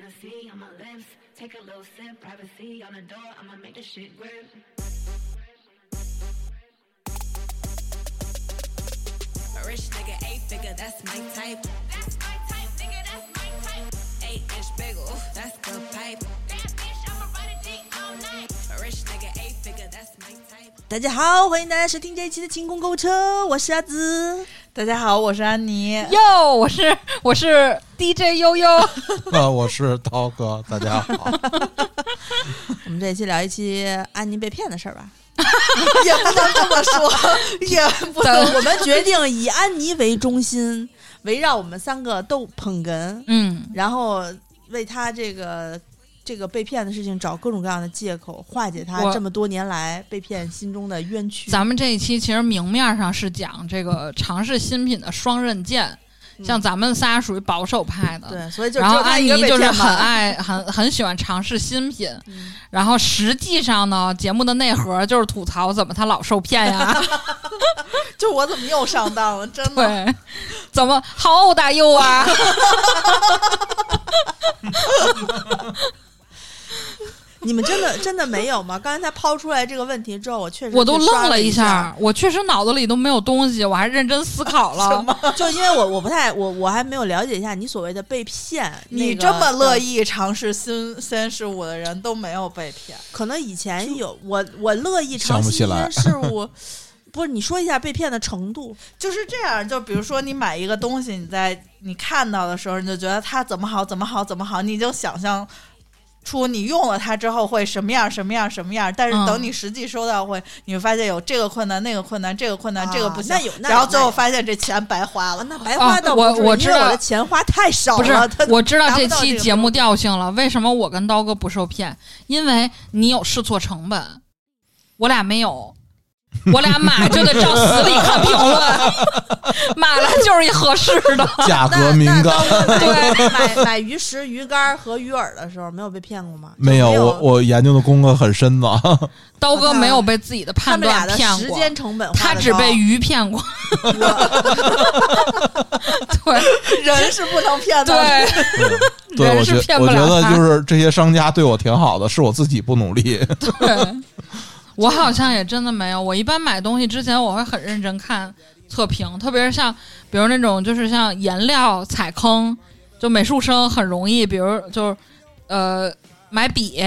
fantasy on my lips. Take a little sip, privacy on the door. I'ma make this shit grip. A rich nigga, eight figure, that's my type. That's my type, nigga, that's my type. Eight inch bagel, that's the pipe. Bad bitch, I'ma ride a dick all night. A rich nigga, eight figure, that's my type. 大家好，欢迎大家收听这一期的清空购物车，我是阿紫。 大家好，我是安妮。哟，我是我是 DJ 悠悠，啊，我是涛哥，大家好。我们这一期聊一期安妮被骗的事儿吧。也不能这么说，也不能。我们决定以安妮为中心，围绕我们三个都捧哏，嗯，然后为他这个这个被骗的事情找各种各样的借口，化解他这么多年来被骗心中的冤屈。咱们这一期其实明面上是讲这个尝试新品的双刃剑，像咱们仨属于保守派的，对，所以就然后安妮就是很。爱很很喜欢尝试新品，嗯然后实际上呢，节目的内核就是吐槽怎么他老受骗呀，就我怎么又上当了？真的，对，怎么好欧大优啊 你们真的真的没有吗？刚才他抛出来这个问题之后，我确实我都愣了一下，我确实脑子里都没有东西，我还认真思考了。就因为我我不太我我还没有了解一下你所谓的被骗，那个你这么乐意尝试新鲜事物的人都没有被骗。可能以前有我我乐意尝试新鲜事物，不是你说一下被骗的程度？就是这样，就比如说你买一个东西，你在你看到的时候，你就觉得它怎么好，怎么好，怎么好，你就想象出你用了它之后会什么样，什么样，什么样。但是嗯等你实际收到会，你会发现有这个困难，那个困难，这个困难，啊这个不行。那有那有然后最后发现这钱白花了。那白花的啊我我知道我的钱花太少不是我知道这 期节目调性了。为什么我跟刀哥不受骗？因为你有试错成本，我俩没有。我俩买就得照死里看评论，买了就是一合适的。价那格敏感，那对买买鱼食、鱼竿和鱼饵的时候，没有被骗过吗？没有就我我研究的功课很深的。刀哥没有被自己的他判们俩的断骗过，时间成本他只被鱼骗过。对人是不能骗的。对对，人是我觉骗不了我觉得他就是这些商家对我挺好的，是我自己不努力。对，我好像也真的没有。我一般买东西之前，我会很认真看测评，特别是像比如那种就是像颜料踩坑，就美术生很容易，比如就是呃买笔，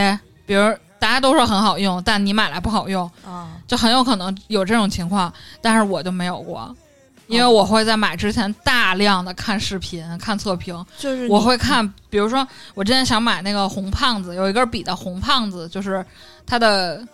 比如大家都说很好用，但你买来不好用，啊，就很有可能有这种情况，但是我就没有过。因为我会在买之前大量的看视频、看测评，就是我会看，比如说我之前想买那个红胖子，有一根笔的红胖子，就是它的呃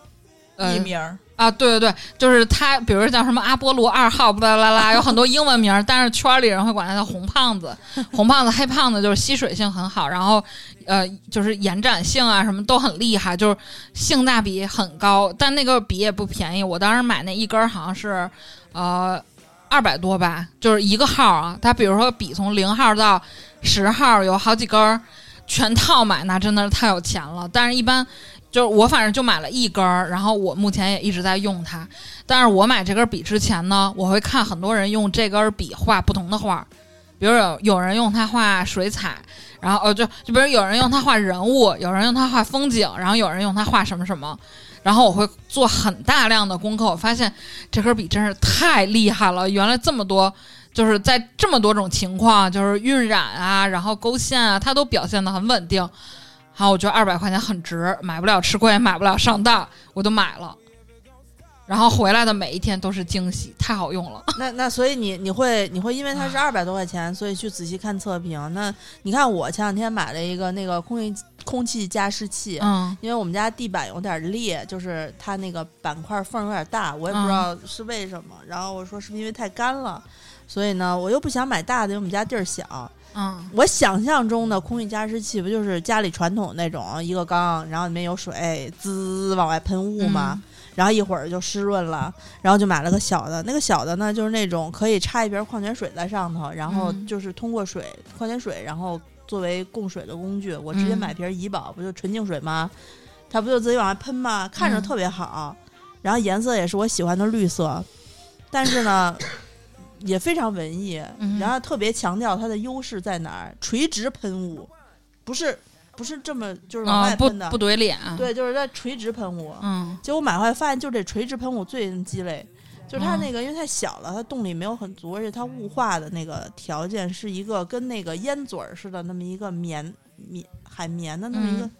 艺名儿啊，对对对，就是他，比如叫什么阿波罗二号，巴拉拉拉，有很多英文名儿，但是圈儿里人会管他叫红胖子。红胖子、黑胖子就是吸水性很好，然后呃，就是延展性啊什么都很厉害，就是性价比很高。但那个笔也不便宜，我当时买那一根儿好像是呃二百多吧，就是一个号啊。它比如说笔从零号到十号有好几根儿，全套买那真的是太有钱了。但是一般就是我反正就买了一根儿，然后我目前也一直在用它。但是我买这根笔之前呢，我会看很多人用这根笔画不同的画，比如有有人用它画水彩，然后哦就就比如有人用它画人物，有人用它画风景，然后有人用它画什么什么。然后我会做很大量的功课，我发现这根笔真是太厉害了！原来这么多，就是在这么多种情况，就是晕染啊，然后勾线啊，它都表现得很稳定。好，我觉得二百块钱很值，买不了吃亏，买不了上当，我都买了。然后回来的每一天都是惊喜，太好用了。那那所以你你会你会因为它是二百多块钱，所以去仔细看测评。那你看我前两天买了一个那个空气空气加湿器，嗯因为我们家地板有点裂，就是它那个板块缝有点大，我也不知道是为什么。然后我说是不是因为太干了，所以呢我又不想买大的，因为我们家地儿小。嗯我想象中的空气加湿器不就是家里传统那种一个缸，然后里面有水滋往外喷雾嘛，嗯然后一会儿就湿润了，然后就买了个小的，那个小的呢就是那种可以插一瓶矿泉水在上头，然后嗯就是通过水矿泉水，然后作为供水的工具，我直接嗯买瓶怡宝，不就纯净水吗？它不就自己往外喷吗？看着嗯特别好，然后颜色也是我喜欢的绿色，但是呢。也非常文艺，嗯然后特别强调它的优势在哪儿，垂直喷雾，不是不不是这么就是往外喷的，不怼脸，，对，就是在垂直喷雾。嗯。结果买回来发现，就这垂直喷雾最鸡肋，就是它嗯。那个因为太小了，它动力没有很足，而且它雾化的那个条件是一个跟那个烟嘴儿似的那么一个棉棉海绵的那么一个、嗯。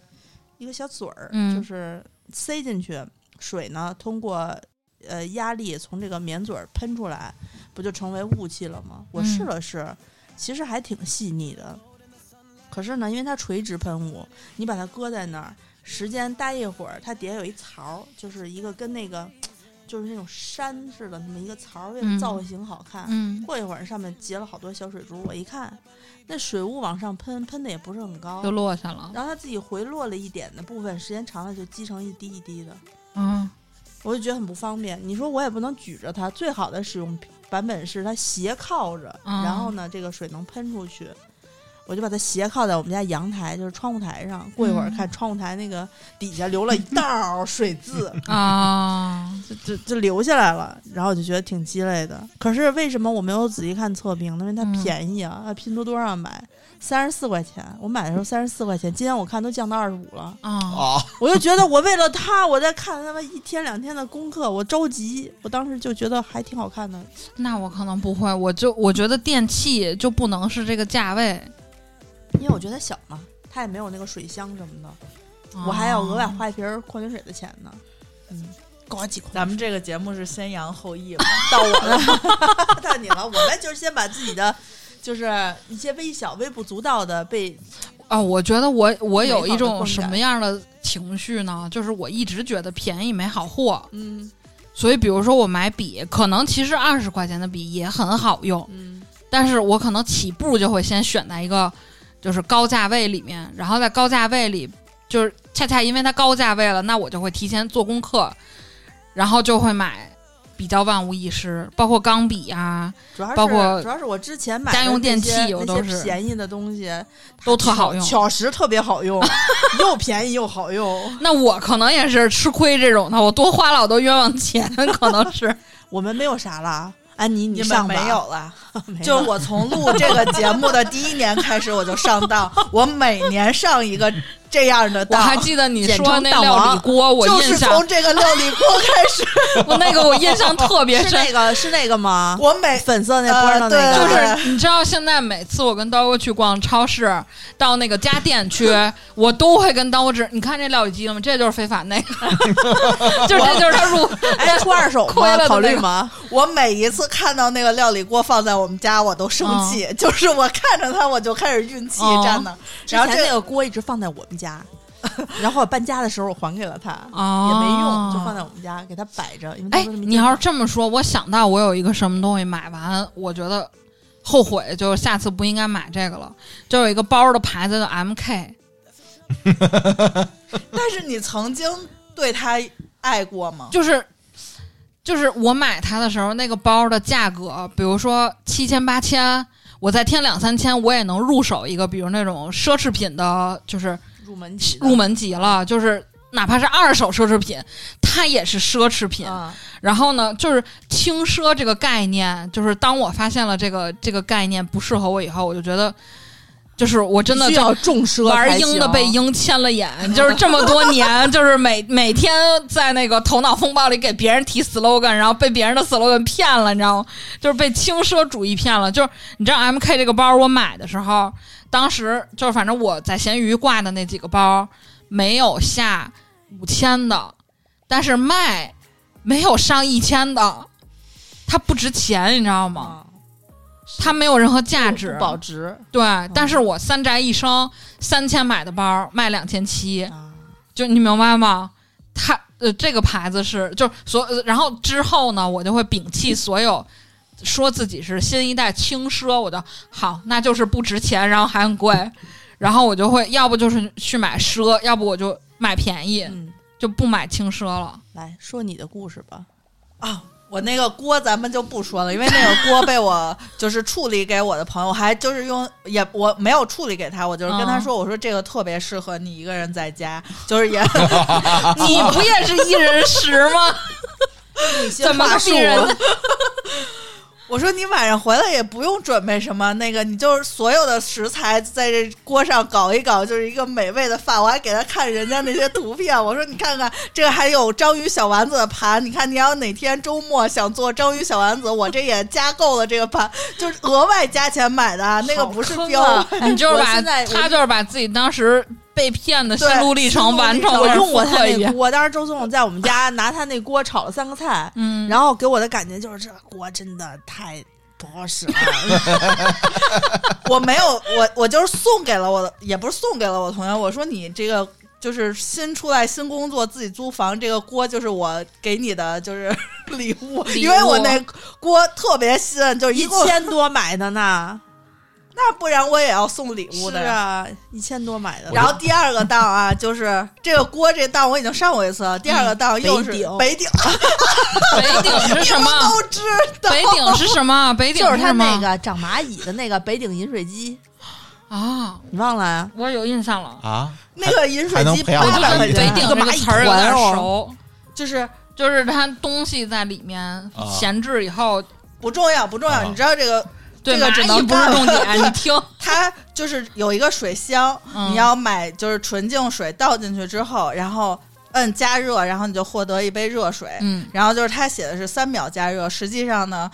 一个小嘴儿，嗯。就是塞进去，水呢通过呃压力从这个棉嘴儿喷出来，不就成为雾气了吗？我试嗯了试，其实还挺细腻的。可是呢，因为它垂直喷雾，你把它搁在那儿，时间待一会儿，它底下有一槽，就是一个跟那个就是那种山似的那么一个槽儿，为了嗯造型好看。嗯，过一会儿上面结了好多小水珠，我一看，那水雾往上喷，喷的也不是很高就，落下了，然后它自己回落了一点的部分，时间长了就积成一滴一滴的，嗯我就觉得很不方便。你说我也不能举着它，最好的使用版本是它斜靠着，嗯然后呢这个水能喷出去。我就把它斜靠在我们家阳台，就是窗户台上。过一会儿嗯看窗户台那个底下留了一道儿水渍，啊，就就就留下来了，然后我就觉得挺鸡肋的。可是为什么我没有仔细看测评呢？因为它嗯便宜啊，在拼多多上买三十四块钱，我买的时候三十四块钱，今天我看都降到二十五了。啊，啊，我就觉得我为了它，我在看他妈一天两天的功课，我着急。我当时就觉得还挺好看的，那我可能不会，我就我觉得电器就不能是这个价位，因为我觉得小嘛，它也没有那个水箱什么的，我还要额外啊花一瓶矿泉水的钱呢。嗯，高级。咱们这个节目是先扬后抑嘛，到我了。到你了，我们就是先把自己的。就是一些微小、微不足道的被啊，我觉得我我有一种什么样的情绪呢？就是我一直觉得便宜没好货，嗯。所以比如说我买笔，可能其实二十块钱的笔也很好用，嗯。但是我可能起步就会先选在一个就是高价位里面，然后在高价位里，就是恰恰因为它高价位了，那我就会提前做功课，然后就会买比较万无一失，包括钢笔啊主要是包括主要是我之前买的家用电那些器我都是便宜的东西都特好用。巧实特别好用，又便宜又好用。那我可能也是吃亏这种的，我多花了好多冤枉钱，可能是。我们没有啥了，安妮你们上吧没有了，就是我从录这个节目的第一年开始，我就上当，我每年上一个这样的我当，还记得你说那料理锅，我就是印象从这个料理锅开始，我那个我印象特别 是深，那个是那个吗？我每粉色那锅的那呃个，就是你知道，现在每次我跟刀哥去逛超市，到那个家电区，我都会跟刀哥指，你看这料理机了吗？这就是非法那个，就这就是他入哎，出二手吗？亏了考虑吗？我每一次看到那个料理锅放在我们家，我都生气，就是我看着他我就开始运气，哦真的。之然后这前那个锅一直放在我们家，然后我搬家的时候我还给了他，哦也没用，就放在我们家给他摆着。因为哎，你要是这么说，我想到我有一个什么东西买完，我觉得后悔，就是下次不应该买这个了。就有一个包的牌子叫 MK，但是你曾经对他爱过吗？就是就是我买它的时候，那个包的价格，比如说七千八千，我再添两三千，我也能入手一个，比如那种奢侈品的，就是入门级入门级了，就是哪怕是二手奢侈品，它也是奢侈品。啊，然后呢，就是轻奢这个概念，就是当我发现了这个这个概念不适合我以后，我就觉得，就是我真的就需要重奢玩才鹰的被鹰牵了眼，就是这么多年，就是每每天在那个头脑风暴里给别人提 slogan，然后被别人的 slogan 骗了，你知道吗？就是被轻奢主义骗了。就是你知道 M K 这个包我买的时候，当时就是反正我在闲鱼挂的那几个包没有下五千的，但是卖没有上一千的，它不值钱，你知道吗？啊，它没有任何价值不，保值对，但是我三宅一生三千买的包卖两千七，啊。就你明白吗？它呃这个牌子是就所，呃然后之后呢，我就会摒弃所有说自己是新一代轻奢，我就好，那就是不值钱，然后还很贵，然后我就会要不就是去买奢，要不我就买便宜，嗯，就不买轻奢了。来说你的故事吧。啊，我那个锅咱们就不说了，因为那个锅被我就是处理给我的朋友，我还就是用也我没有处理给他，我就是跟他嗯说，我说这个特别适合你一个人在家，就是也 你不也是一人食吗？怎么个逼人？我说你晚上回来也不用准备什么，那个你就是所有的食材在这锅上搞一搞，就是一个美味的饭。我还给他看人家那些图片，我说你看看这个还有章鱼小丸子的盘，你看你要哪天周末想做章鱼小丸子，我这也加购了这个盘，就是额外加钱买的，啊，那个不是标。啊你就是把他就是把自己当时被骗的心路历程完成了，我用过他。那锅，当时周松在我们家拿他那锅炒了三个菜，嗯，然后给我的感觉就是这锅真的太不好使了。我没有，我我就是送给了我的，也不是送给了我同学。我说你这个就是新出来新工作，自己租房，这个锅就是我给你的就是 礼物，因为我那锅特别新，就是一千多买的呢，那不然我也要送礼物是的是。啊，一千多买的。然后第二个档啊，就是这个锅这档我已经上过一次了，第二个档又是北鼎北鼎，北鼎 是什么？都知道。北鼎是什么？北鼎就是他那个长蚂蚁的那个北鼎饮水机，啊，你忘了呀？我有印象了。啊，那个饮水机八百块钱，北鼎这个词儿有点熟，就是就是它东西在里面啊闲置以后，不重要不重要，啊你知道这个对这个只能干重点，你听，它就是有一个水箱，嗯你要买就是纯净水倒进去之后，然后摁加热，然后你就获得一杯热水。嗯然后就是它写的是三秒加热，实际上呢，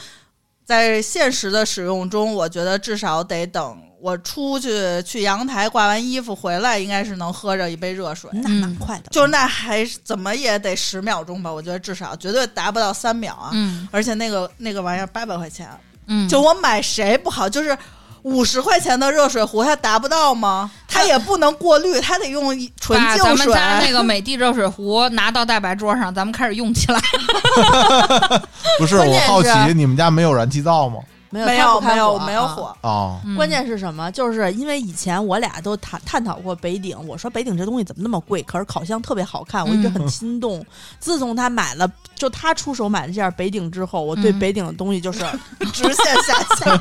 在现实的使用中，我觉得至少得等我出去去阳台挂完衣服回来，应该是能喝着一杯热水。那蛮快的，就那还怎么也得十秒钟吧，我觉得至少绝对达不到三秒啊！嗯而且那个那个玩意儿八百块钱，嗯，就我买谁不好，就是五十块钱的热水壶，它达不到吗？它也不能过滤，它得用纯净把咱们。家那个美的热水壶拿到大白桌上，咱们开始用起来。不是我好奇你们家没有燃气灶吗？没有没有没有火啊没有火，哦，嗯关键是什么？就是因为以前我俩都探探讨过北鼎，我说北鼎这东西怎么那么贵？可是烤箱特别好看，我一直很心动。自从他买了，就他出手买了这件北鼎之后，我对嗯北鼎的东西就是 直线下降。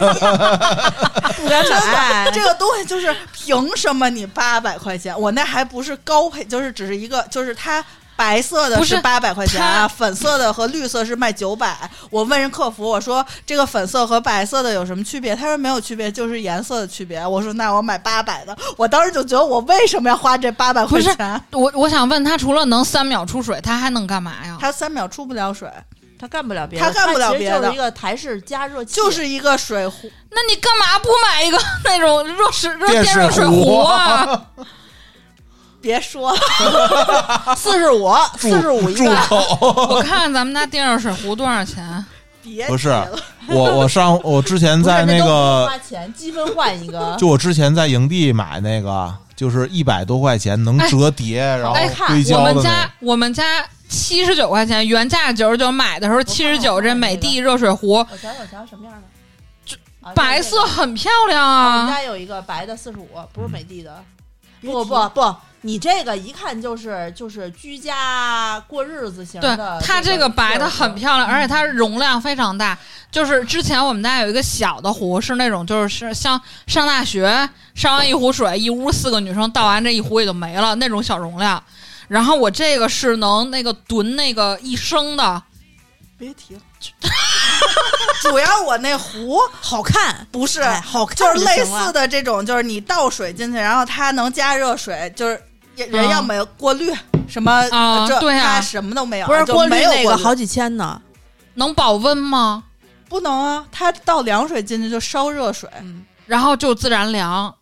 不敢买。这个东西就是凭什么你八百块钱？我那还不是高配，就是只是一个，就是它。白色的不是八百块钱啊，粉色的和绿色是卖九百。我问人客服，我说这个粉色和白色的有什么区别？他说没有区别，就是颜色的区别。我说那我买八百的，我当时就觉得我为什么要花这八百块不是钱？我我想问他，除了能三秒出水，他还能干嘛呀？它三秒出不了水，他干不了别的，他干不了别的就是一个台式加热器，就是一个水壶。那你干嘛不买一个那种热水热电热水壶啊？别说了，四十五，四十五一住个。口！我看看咱们家电热水壶多少钱？别不是提了我我上我之前在不是那都不个花钱积分换一个，就我之前在营地买那个，就是一百多块钱能折叠，然后哎硅我们家胶的那。我们家七十九块钱，原价九十九，买的时候七十九。这美的热水壶我瞧瞧，我瞧瞧什么样的？啊白色。很漂亮啊我们啊！家有一个白的四十五，不是美的的。不不不，你这个一看就是就是居家过日子型对的。，它这个白的很漂亮，而且它容量非常大。就是之前我们家有一个小的壶，是那种就是像上大学上完一壶水，一屋四个女生倒完这一壶也就没了那种小容量。然后我这个是能那个囤那个一升的，别提了。主要我那壶好看，不是哎好看就是类似的这种，就是你倒水进去，然后它能加热水，就是人要没有过滤什么这啊对啊它什么都没有，不是过滤没有过滤那个好几千呢。能保温吗？不能啊，它倒凉水进去就烧热水。嗯，然后就自然凉。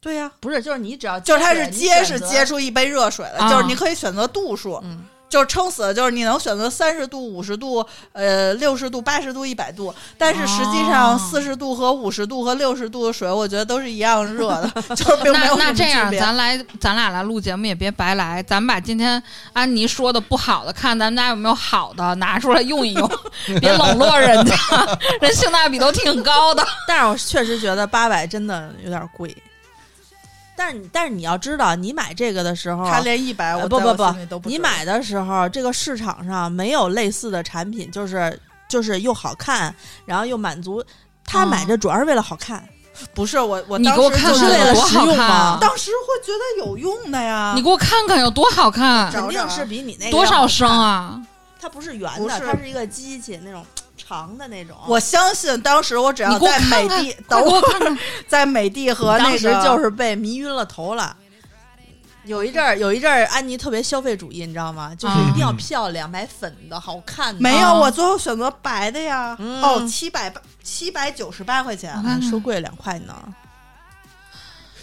对呀、不是，就是你只要就是它是你接是接出一杯热水来，啊就是你可以选择度数，嗯，就是撑死了，就是你能选择三十度、五十度、呃六十度、八十度、一百度，但是实际上哦四十度和五十度和六十度的水，我觉得都是一样热的，就是并没那有那那这样，咱来咱俩来录节目也别白来，咱把今天安妮说的不好的，看咱们家有没有好的拿出来用一用，别冷落人家，人性价比都挺高的。但是我确实觉得八百真的有点贵。但是你但是你要知道，你买这个的时候，他连一百不不不你买的时候，这个市场上没有类似的产品，就是就是又好看，然后又满足。他哦买这主要是为了好看，不是我我你当给我看看时就是为了有多好实用嘛看，当时会觉得有用的呀，你给我看看有多好看，肯定是比你那个多少升？啊？它不是圆的，是它是一个机器那种长的那种。我相信当时我只要在美的，等会儿 在美的和那时就是被迷晕了头了。有一阵儿，有一阵儿，安妮特别消费主义，你知道吗？就是一定要嗯漂亮，买粉的、好看的。没有，啊我最后选择白的呀。嗯哦，七百八七百九十八块钱说贵两块呢，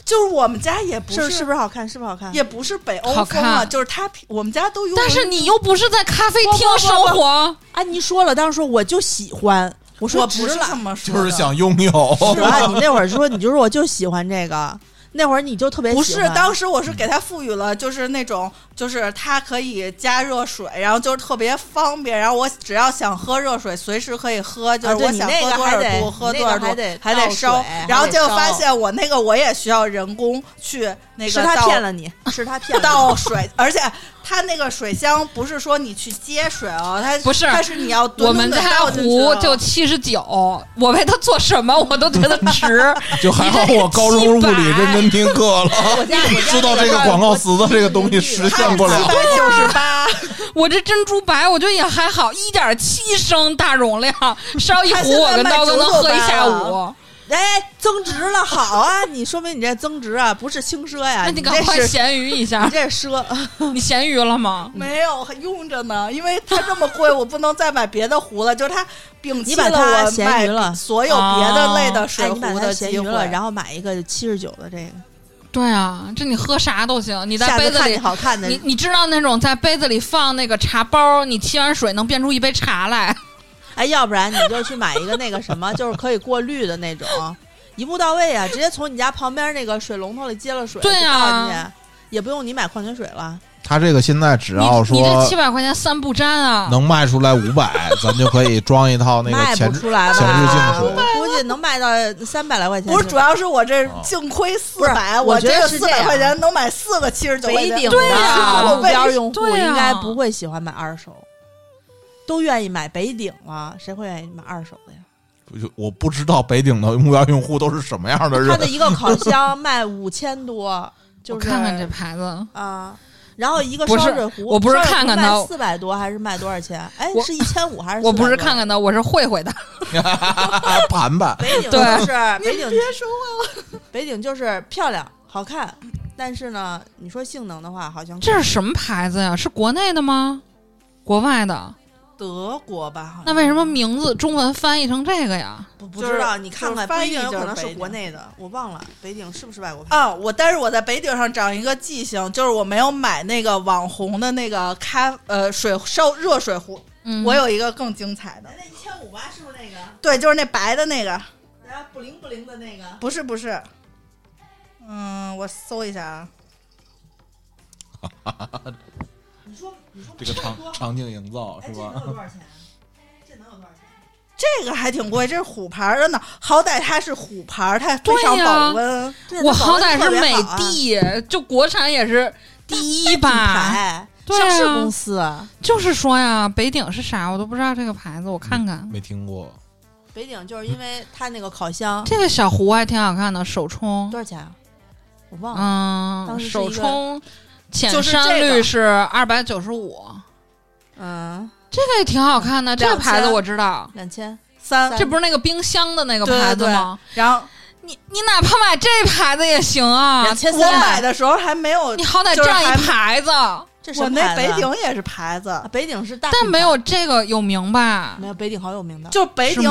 就是我们家也不是是不是好看？是不是好看？也不是北欧风啊，就是它，我们家都用。但是你又不是在咖啡厅生活，安妮说了，当时说我就喜欢，我说我不是这值了。么说，就是想拥有。是吧？你那会儿说，你就说我就喜欢这个，那会儿你就特别不是，当时我是给它赋予了，就是那种，就是它可以加热水，然后就是特别方便，然后我只要想喝热水，随时可以喝，就是我想喝多少度喝多少度，还得还得烧，然后得烧结果发现我那个我也需要人工去那个是他倒骗了你，是他 骗了你。倒水，而且它那个水箱不是说你去接水哦，它不是它是你要吨我们家壶哦就七十九，我为它做什么我都觉得值。就还好我高中物理认真听课了，我 知道这个广告词的这个东西实现不了。九十八，我这珍珠白，我觉得也还好，一点七升大容量，烧一壶我跟刀哥能喝一下午。哎，增值了，好啊！你说明你这增值啊，不是轻奢呀，那你赶快咸鱼一下你下，这是奢。你咸鱼了吗？没有还用着呢，因为它这么贵，我不能再买别的壶了，就是它摒弃了我买咸鱼了所有别的类的水哎，壶的机会。咸鱼了，然后买一个七十九的这个，对啊，这你喝啥都行。你在杯子里好看的，你你知道那种在杯子里放那个茶包，你沏完水能变出一杯茶来。哎，要不然你就去买一个那个什么，就是可以过滤的那种，一步到位啊，直接从你家旁边那个水龙头里接了水，对呀就倒进去，也不用你买矿泉水了。他这个现在只要说你这说七百块钱三不沾啊！能卖出来五百，咱就可以装一套那个前不出来吧？前置净水我估计能卖到三百来块钱。不是，主要是我这净亏四百，我觉得这个四百块钱能买四个七十九块钱。对呀的目标用户应该不会喜欢买二手，都愿意买北鼎了，谁会愿意买二手的呀？我不知道北鼎的目标用户都是什么样的人他的。一个烤箱卖五千多，就是看看这牌子，啊。然后一个烧水壶，我不是看看他四百多还是卖多少钱？哎，是一千五还是？我不是看看的，我是会会的。盘盘，北鼎对就是北鼎，别说话了。北鼎就是漂亮好看，但是呢，你说性能的话，好像这是什么牌子呀？是国内的吗？国外的？德国吧？好像那为什么名字中文翻译成这个呀？不不知道，你看看，不一定翻译有可能是国内的，我忘了北顶是不是外国牌？啊，我但是我在北顶上长一个记性，就是我没有买那个网红的那个咖呃水烧热水壶，嗯，我有一个更精彩的，那一千五吧，是不是那个？对，就是那白的那个，然后不灵不灵的那个，不是不是，嗯，我搜一下啊，你说这个场场景营造哎，是吧这能？有多少钱？这能有多少钱？这个还挺贵，这是虎牌儿的呢，好歹它是虎牌儿，它非常对呀保温。这我好歹是是美的，就国产也是第一吧？上市啊公司，就是说呀，北鼎是啥？我都不知道这个牌子，我看看。没听过，北鼎就是因为它那个烤箱这个小壶还挺好看的，手冲多。少钱啊？我忘了，嗯，手冲浅就是山这个绿是二百九十五，嗯，这个也挺好看的。这个牌子我知道，两千，三，这不是那个冰箱的那个对对对。牌子吗？然后。你你哪怕买这牌子也行啊两，千我买，的时候还没有你，好歹占一牌子，这是我那北鼎也是牌子。啊，北鼎是大，但没有这个有名吧？没有北鼎好有名的，就北鼎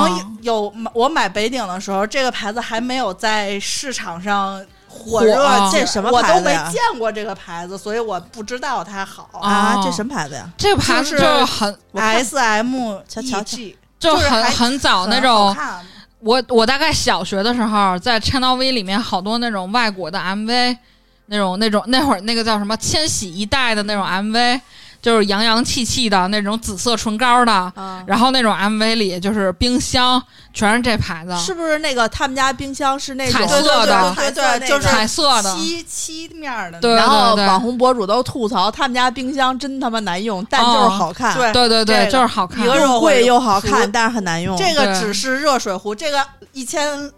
有我买北鼎的时候，这个牌子还没有在市场上火火热这什么牌子我都没见过这个牌子，所以我不知道它好。啊，哦这什么牌子呀？这个牌子就是很 S M 瞧 E 瞧 G 就很很早那种我我大概小学的时候，在 Channel V 里面好多那种外国的 MV，那种那种那会儿那个叫什么千禧一代的那种 MV，就是洋洋气气的那种紫色唇膏的，啊，然后那种 MV 里就是冰箱全是这牌子，是不是那个他们家冰箱是那种彩色的对对对，就是彩色的，漆漆面的然后网红博主都吐槽他们家冰箱真他妈难用，但就是好看，对对对对，就是好看一。个热又贵又好看，但是很难用。这个只是热水壶，这个一千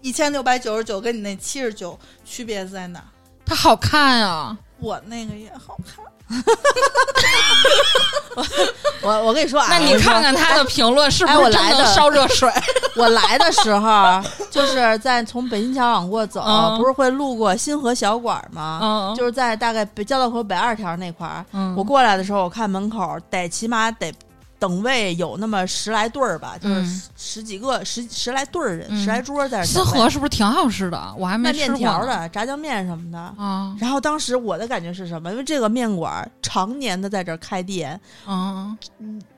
一千六百九十九跟你那七十九区别在哪儿？它好看呀、我那个也好看，我我跟你说啊，那你看看他的评论是不是真的烧热水？我来的时候，就是在从北新桥往过走，嗯不是会路过新河小馆吗？嗯，就是在大概北交道口北二条那块儿。嗯我过来的时候，我看门口得起码得等位有那么十来对儿吧，就是嗯十十几个十十来对儿人，嗯十来桌在那儿新等位。河是不是挺好吃的？我还没卖面吃过呢条的、炸酱面什么的。啊，然后当时我的感觉是什么？因为这个面馆儿常年的在这儿开店，嗯，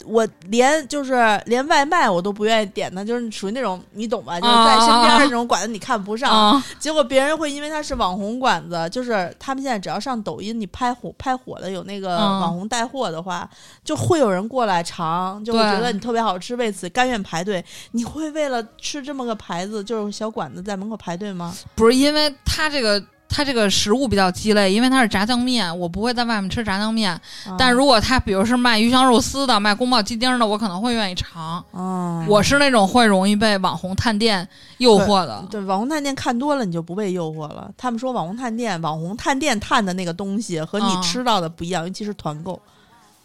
我连就是连外卖我都不愿意点的，就是属于那种你懂吧？就是在身边的那种馆子你看不上，啊，结果别人会因为它是网红馆子，就是他们现在只要上抖音，你拍火拍火了有那个嗯网红带货的话，就会有人过来尝，就会觉得你特别好吃，为此甘愿排队。你会为了吃这么个牌子，就是小馆子在门口排队吗？不是因为他这个。它这个食物比较鸡肋，因为它是炸酱面，我不会在外面吃炸酱面。但，如果它比如是卖鱼香肉丝的、卖宫保鸡丁的，我可能会愿意尝。嗯，我是那种会容易被网红探店诱惑的。对网红探店看多了，你就不被诱惑了。他们说网红探店，网红探店探的那个东西和你嗯吃到的不一样，尤其是团购，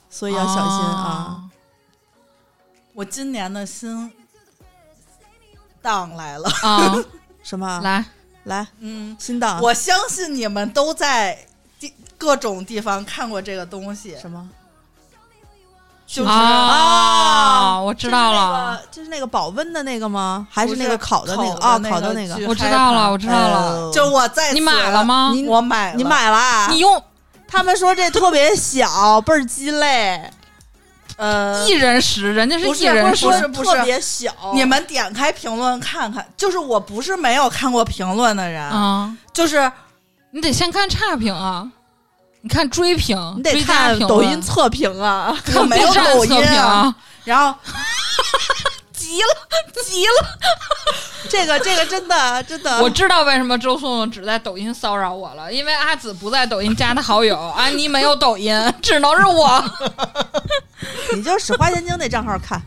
所以要小心啊。我今年的新档来了，啊！什么？来，来，嗯，新档我相信你们都在地各种地方看过这个东西，什么？就是啊，我知道了，就是那个，就是那个保温的那个吗？还是那个烤的那个？啊，烤的那烤的那个。我知道了，我知道了。呃就我在你买了吗？你我买了，你买了啊？你用他们说这特别小，倍儿鸡肋。呃一，人食，人家是一人食不是不是特别小。你们点开评论看看，就是我不是没有看过评论的人，啊！就是你得先看差评啊，你看追评，你得看抖音测评啊。我看没有抖音测评啊，然后 急了，急了！这个这个真的真的，我知道为什么周颂颂只在抖音骚扰我了，因为阿紫不在抖音加他好友，安妮没有抖音，只能是我。你就使花千金那账号看。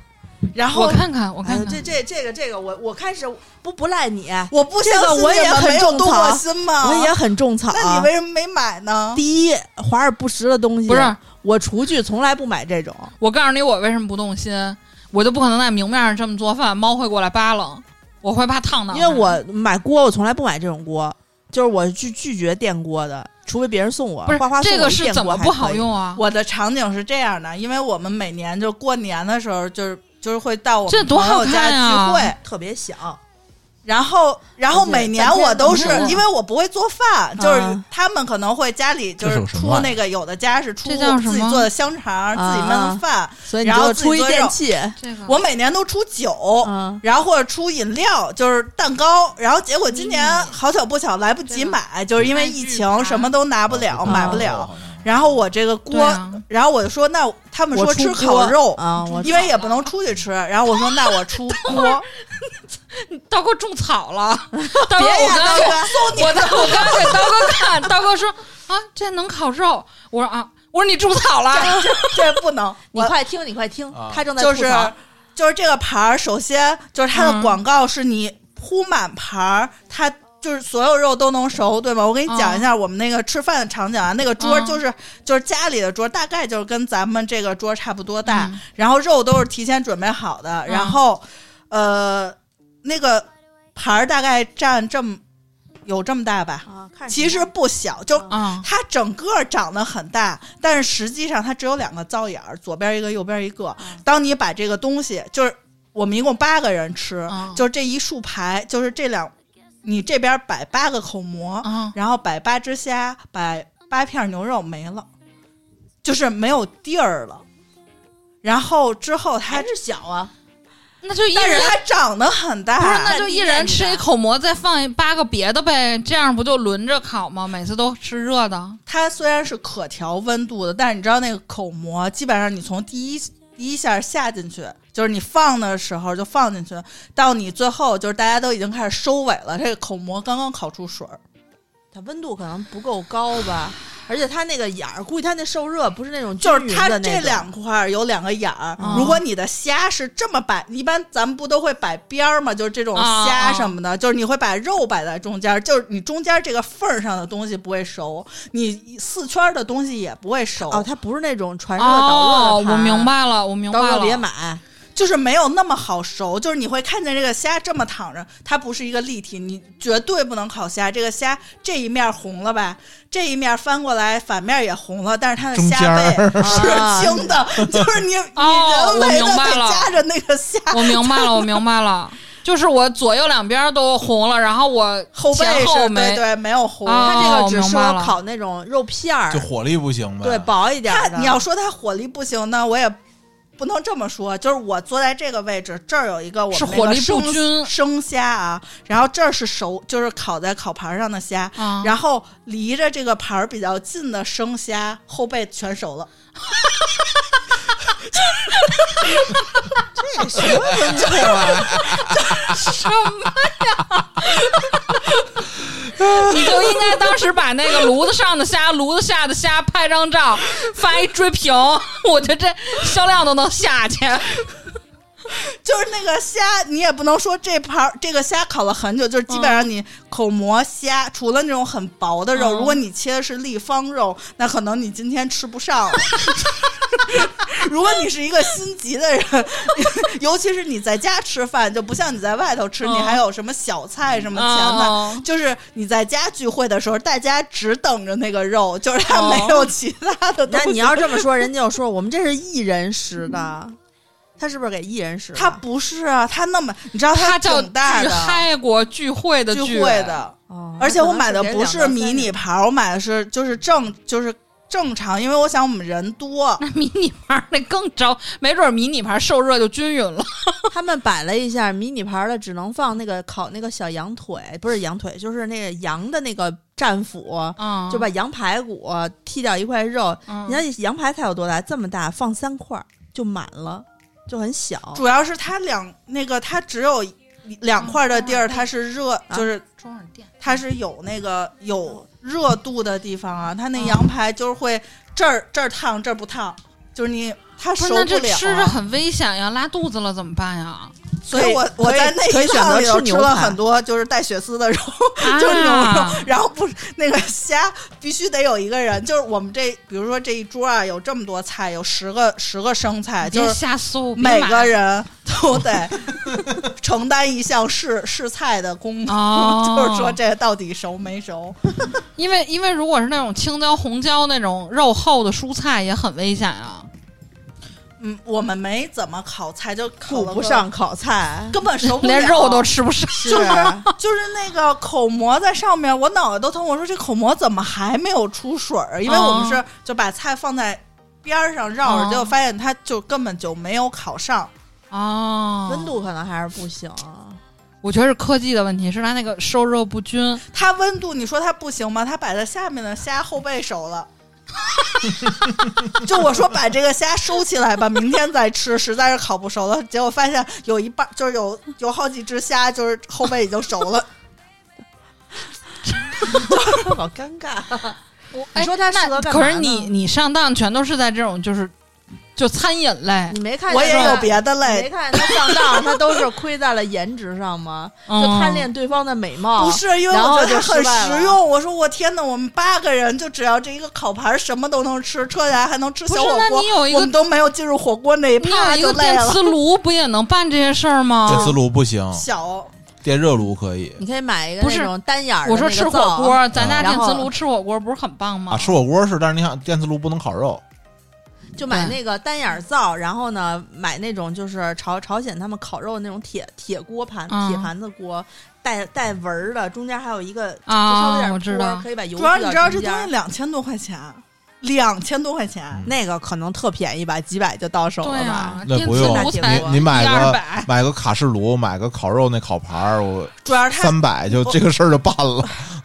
然后我看看，我看看，这这这个这个，我我开始不不赖你，我不这相信个我也很没有动种草过心吗？我也很种草。啊那你为什么没买呢？第一，华而不实的东西不是我厨具从来不买这种。我告诉你，我为什么不动心，我就不可能在明面上这么做饭，猫会过来扒拉，我会怕烫到。因为我买锅，我从来不买这种锅，就是我拒拒绝电锅的，除非别人送我。不是花花送这个我一电是怎么不？好用啊？我的场景是这样的，因为我们每年就过年的时候，就是就是会到我们朋友家聚会，特别小，然后然后每年我都是因为我不会做饭，就是啊他们可能会家里就是出那个有的家是出自己做的香肠，自己焖的饭，所以然后就出电器。我每年都出酒。嗯，然后或者出饮料，就是蛋糕，然后结果今年好巧不巧来不及买，就是因为疫情什么都拿不了，买不了。然后我这个锅，啊。然后我就说，那他们说吃烤肉，啊，因为也不能出去吃。然后我说，那我出 锅，刀哥种草了，刀哥，别呀，刀我刚才哥，我刚我刚给刀哥看，刀哥说啊，这能烤肉，我说啊，我说你种草了，这不能，你快听，你快听啊，他正在就是吐槽。就是这个牌儿，首先就是它的嗯。广告是你铺满盘儿，它。就是所有肉都能熟，对吗？我给你讲一下我们那个吃饭的场景啊，那个桌嗯。就是、就是家里的桌，大概就是跟咱们这个桌差不多大，嗯。然后肉都是提前准备好的，然后呃那个盘儿大概占这么有这么大吧，啊，其实不小，就啊，它整个长得很大，但是实际上它只有两个灶眼儿，左边一个，右边一个。当你把这个东西，就是我们一共八个人吃，嗯。就是这一竖排，就是这两，你这边摆八个口蘑，啊然后摆八只虾，摆八片牛肉没了，就是没有地儿了。然后之后它还，是小啊，那就一人它长得很大，不是，那就一人吃一口蘑，再放一八个别的呗，这样不就轮着烤吗？每次都吃热的。它虽然是可调温度的，但是你知道那个口蘑，基本上你从第一第一下下进去，就是你放的时候就放进去，到你最后就是大家都已经开始收尾了，这个口蘑刚刚烤出水儿。它温度可能不够高吧？而且它那个眼儿，估计它那受热不是那种就是它均匀的那种这两块儿有两个眼儿。哦如果你的虾是这么摆，一般咱们不都会摆边儿吗？就是这种虾什么的，就是你会把肉摆在中间，就是你中间这个缝儿上的东西不会熟，你四圈儿的东西也不会熟。哦，它不是那种传热导热的哦，我明，白了，我明白到时候别。买。就是没有那么好熟，就是你会看见这个虾这么躺着，它不是一个立体，你绝对不能烤虾。这个虾这一面红了吧，这一面翻过来反面也红了，但是它的虾背 是青的，就是你你哦人为的夹着那个虾我明白了，我明白了，就是我左右两边都红了，然后我后背后是对没。对没有红。哦它这个只适合明白了烤那种肉片儿就，火力不行呗。对，薄一点儿的。它你要说它火力不行呢，我也不能这么说。就是我坐在这个位置，这儿有一个我们那个是火力不生均生虾啊，然后这儿是熟，就是烤在烤盘上的虾，啊，然后离着这个盘儿比较近的生虾后背全熟了。这什么温度啊？什么呀？你就应该当时把那个炉子上的虾、炉子下的虾拍张照，发一追评，我觉得这销量都能下去。就是那个虾，你也不能说这盘儿这个虾烤了很久，就是基本上你口蘑虾，除了那种很薄的肉，嗯如果你切的是立方肉，那可能你今天吃不上了。如果你是一个心急的人，尤其是你在家吃饭，就不像你在外头吃，嗯你还有什么小菜、什么前菜。哦就是你在家聚会的时候，大家只等着那个肉，就是它哦没有其他的东西。那你要这么说，人家就说我们这是一人食的，他是不是给艺人食的？它不是啊，他那么你知道它叫挺大聚的嗨过聚会的聚会的，哦，而且我买的不是迷，你盘儿，我买的是就是正就是正常，因为我想我们人多。那迷你盘那更招，没准迷你盘受热就均匀了。他们摆了一下迷你盘的，只能放那个烤那个小羊腿，不是羊腿，就是那个羊的那个战斧，嗯，就把羊排骨剔掉一块肉。嗯你看羊排才有多大？这么大，放三块就满了，就很小。主要是它两那个它只有两块的地儿，它是热，就是装上电。它是有那个有热度的地方啊。它那羊排就是会这儿这儿烫，这儿不烫，就是你它不是，那熟不了。这吃着很危险呀，拉肚子了怎么办呀？所以我我在那一趟里头吃了很多就是带血丝的肉，啊 就是牛肉，然后不是那个虾，必须得有一个人，就是我们这，比如说这一桌啊，有这么多菜，有十个十个生菜，就是瞎搜，每个人都得承担一项试试菜的功能，哦 就是说这到底熟没熟？因为因为如果是那种青椒、红椒那种肉厚的蔬菜也很危险啊。嗯，我们没怎么烤菜，就烤不上，烤菜，根本熟不了，连肉都吃不上。就是就是那个口蘑在上面，我脑袋都疼。我说这口蘑怎么还没有出水儿？因为我们是就把菜放在边儿上绕着，哦结果发现它就根本就没有烤上。哦，温度可能还是不行。我觉得是科技的问题，是它那个受热不均。它温度，你说它不行吗？它摆在下面的虾后背熟了。就我说把这个虾收起来吧，明天再吃，实在是烤不熟了。结果发现有一半，就是有有好几只虾，就是后背已经熟了。好尴尬。我你说他适合干嘛可是你你上当全都是在这种就是就餐饮类，你没看我也有别的类没，看见他上当，他都是亏在了颜值上吗？就嗯贪恋对方的美貌。不是因为我觉得它很实用。我说我天哪，我们八个人就只要这一个烤盘，什么都能吃，车下来还能吃小火锅。你有一个我们都没有进入火锅那一你有趴一个电就累了。磁炉，不也能办这些事儿吗？电磁炉不行，小电热炉可以你可以买一个不是那种单眼儿的我说吃火锅，咱家电磁炉吃火锅不是很棒吗？啊。吃火锅是，但是你想电磁炉不能烤肉，就买那个单眼儿灶，然后呢，买那种就是朝朝鲜他们烤肉那种铁铁锅盘、嗯铁盘子锅，带带纹儿的，中间还有一个就稍啊微有点我知道可以把油主要你知道这东西两千多块钱，两千多块钱。嗯那个可能特便宜吧，几百就到手了吧啊？，那不用你你买个，买个卡式炉，买个烤肉那烤盘儿，我主要是它，三百就这个事儿就办了。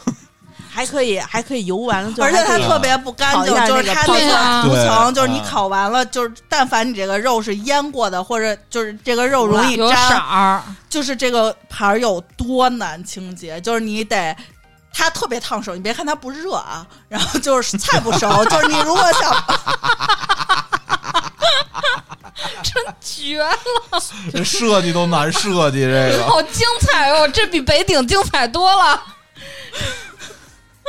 还可以还可以油完了，最 后而且它特别不干净就是它那个涂层，就是你啊烤完了，就是但凡你这个肉是腌过的，或者就是这个肉容易粘，儿，就是这个盘儿有多难清洁，就是你得它特别烫手，你别看它不热啊，然后就是菜不熟，就是你如果想 真绝了，这设计都难设计，这个。好精彩哦！这比北鼎精彩多了。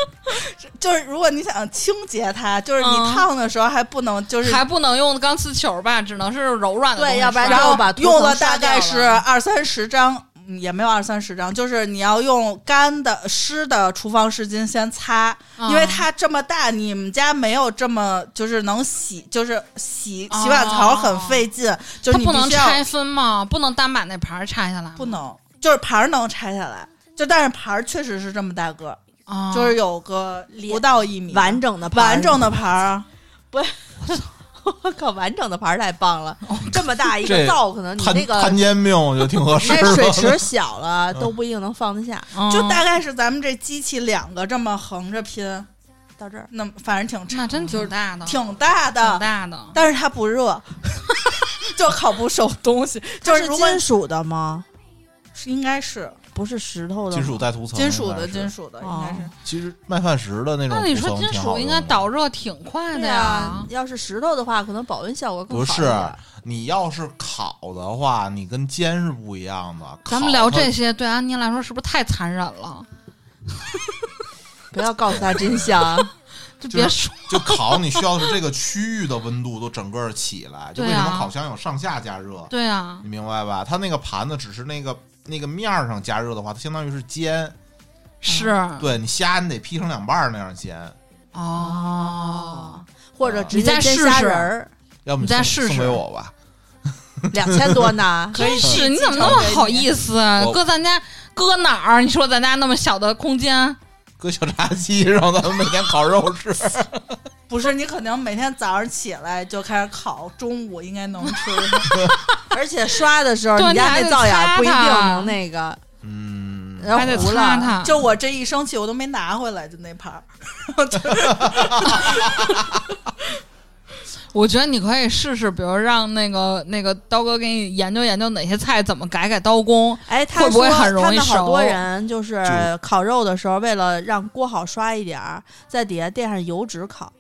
就是如果你想清洁它，就是你嗯烫的时候还不能就是还不能用钢丝球吧，只能是柔软的对要不然然后就把用了大概是二三十张，嗯也没有二三十张，就是你要用干的、湿的厨房湿巾先擦，嗯因为它这么大，你们家没有这么就是能洗，就是洗洗碗槽很费劲，就你不能拆分吗？不能单把那盘儿拆下来？不能，就是盘儿能拆下来，就但是盘儿确实是这么大个儿，啊，就是有个不到一米完整的盘儿。完整的盘儿不，我靠，完整的盘儿太棒了！这么大一个灶，可能你那个摊煎饼我觉得挺合你适 那水。池小了都不一定能放得下。嗯就大概是咱们这机器两个这么横着拼，到这儿，那反正挺长，那真就是挺大的，挺大的，挺大的。但是它不热，就烤不熟东西。就是金属的吗？是应该是不是石头的，金属带涂层，金属的，金。属的，应该是。其实麦饭石的那种那你说金属应该导热挺快的呀啊？，要是石头的话，可能保温效果更好不是。你要是烤的话，你跟煎是不一样的。咱们聊这些，对安妮来说是不是太残忍了？不要告诉他真相。就别说，就烤，你需要的是这个区域的温度都整个起来。就为什么烤箱有上下加热，对啊，你明白吧？它那个盘子只是那个那个面儿上加热的话，它相当于是煎。是对你虾，你得劈成两半儿那样煎，哦，或者直你再接煎虾试试仁儿，要不你再试送试送给我吧。两千多呢。可以是你怎么那么好意思啊？我搁咱家搁哪儿？你说咱家那么小的空间，搁小炸鸡，让咱们每天烤肉吃。不是你可能每天早上起来就开始烤，中午应该能吃。而且刷的时候，你家那灶眼不一定能那个，嗯，然后还得糊了。擦它。就我这一生气，我都没拿回来，就那盘儿。我觉得你可以试试，比如让那个那个刀哥给你研究研究哪些菜怎么改改刀工。哎，他会不会说很容易他们好多人就是烤肉的时候，为了让锅好刷一点儿，在底下垫上油纸烤。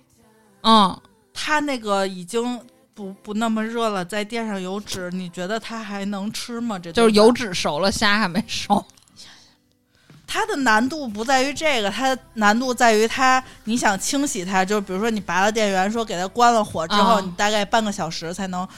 嗯，他那个已经不不那么热了，再垫上油纸，你觉得它还能吃吗？这就是油纸熟了，虾还没熟。它的难度不在于这个，它难度在于它，你想清洗它，就比如说你拔了电源，说给它关了火之后，啊你大概半个小时才能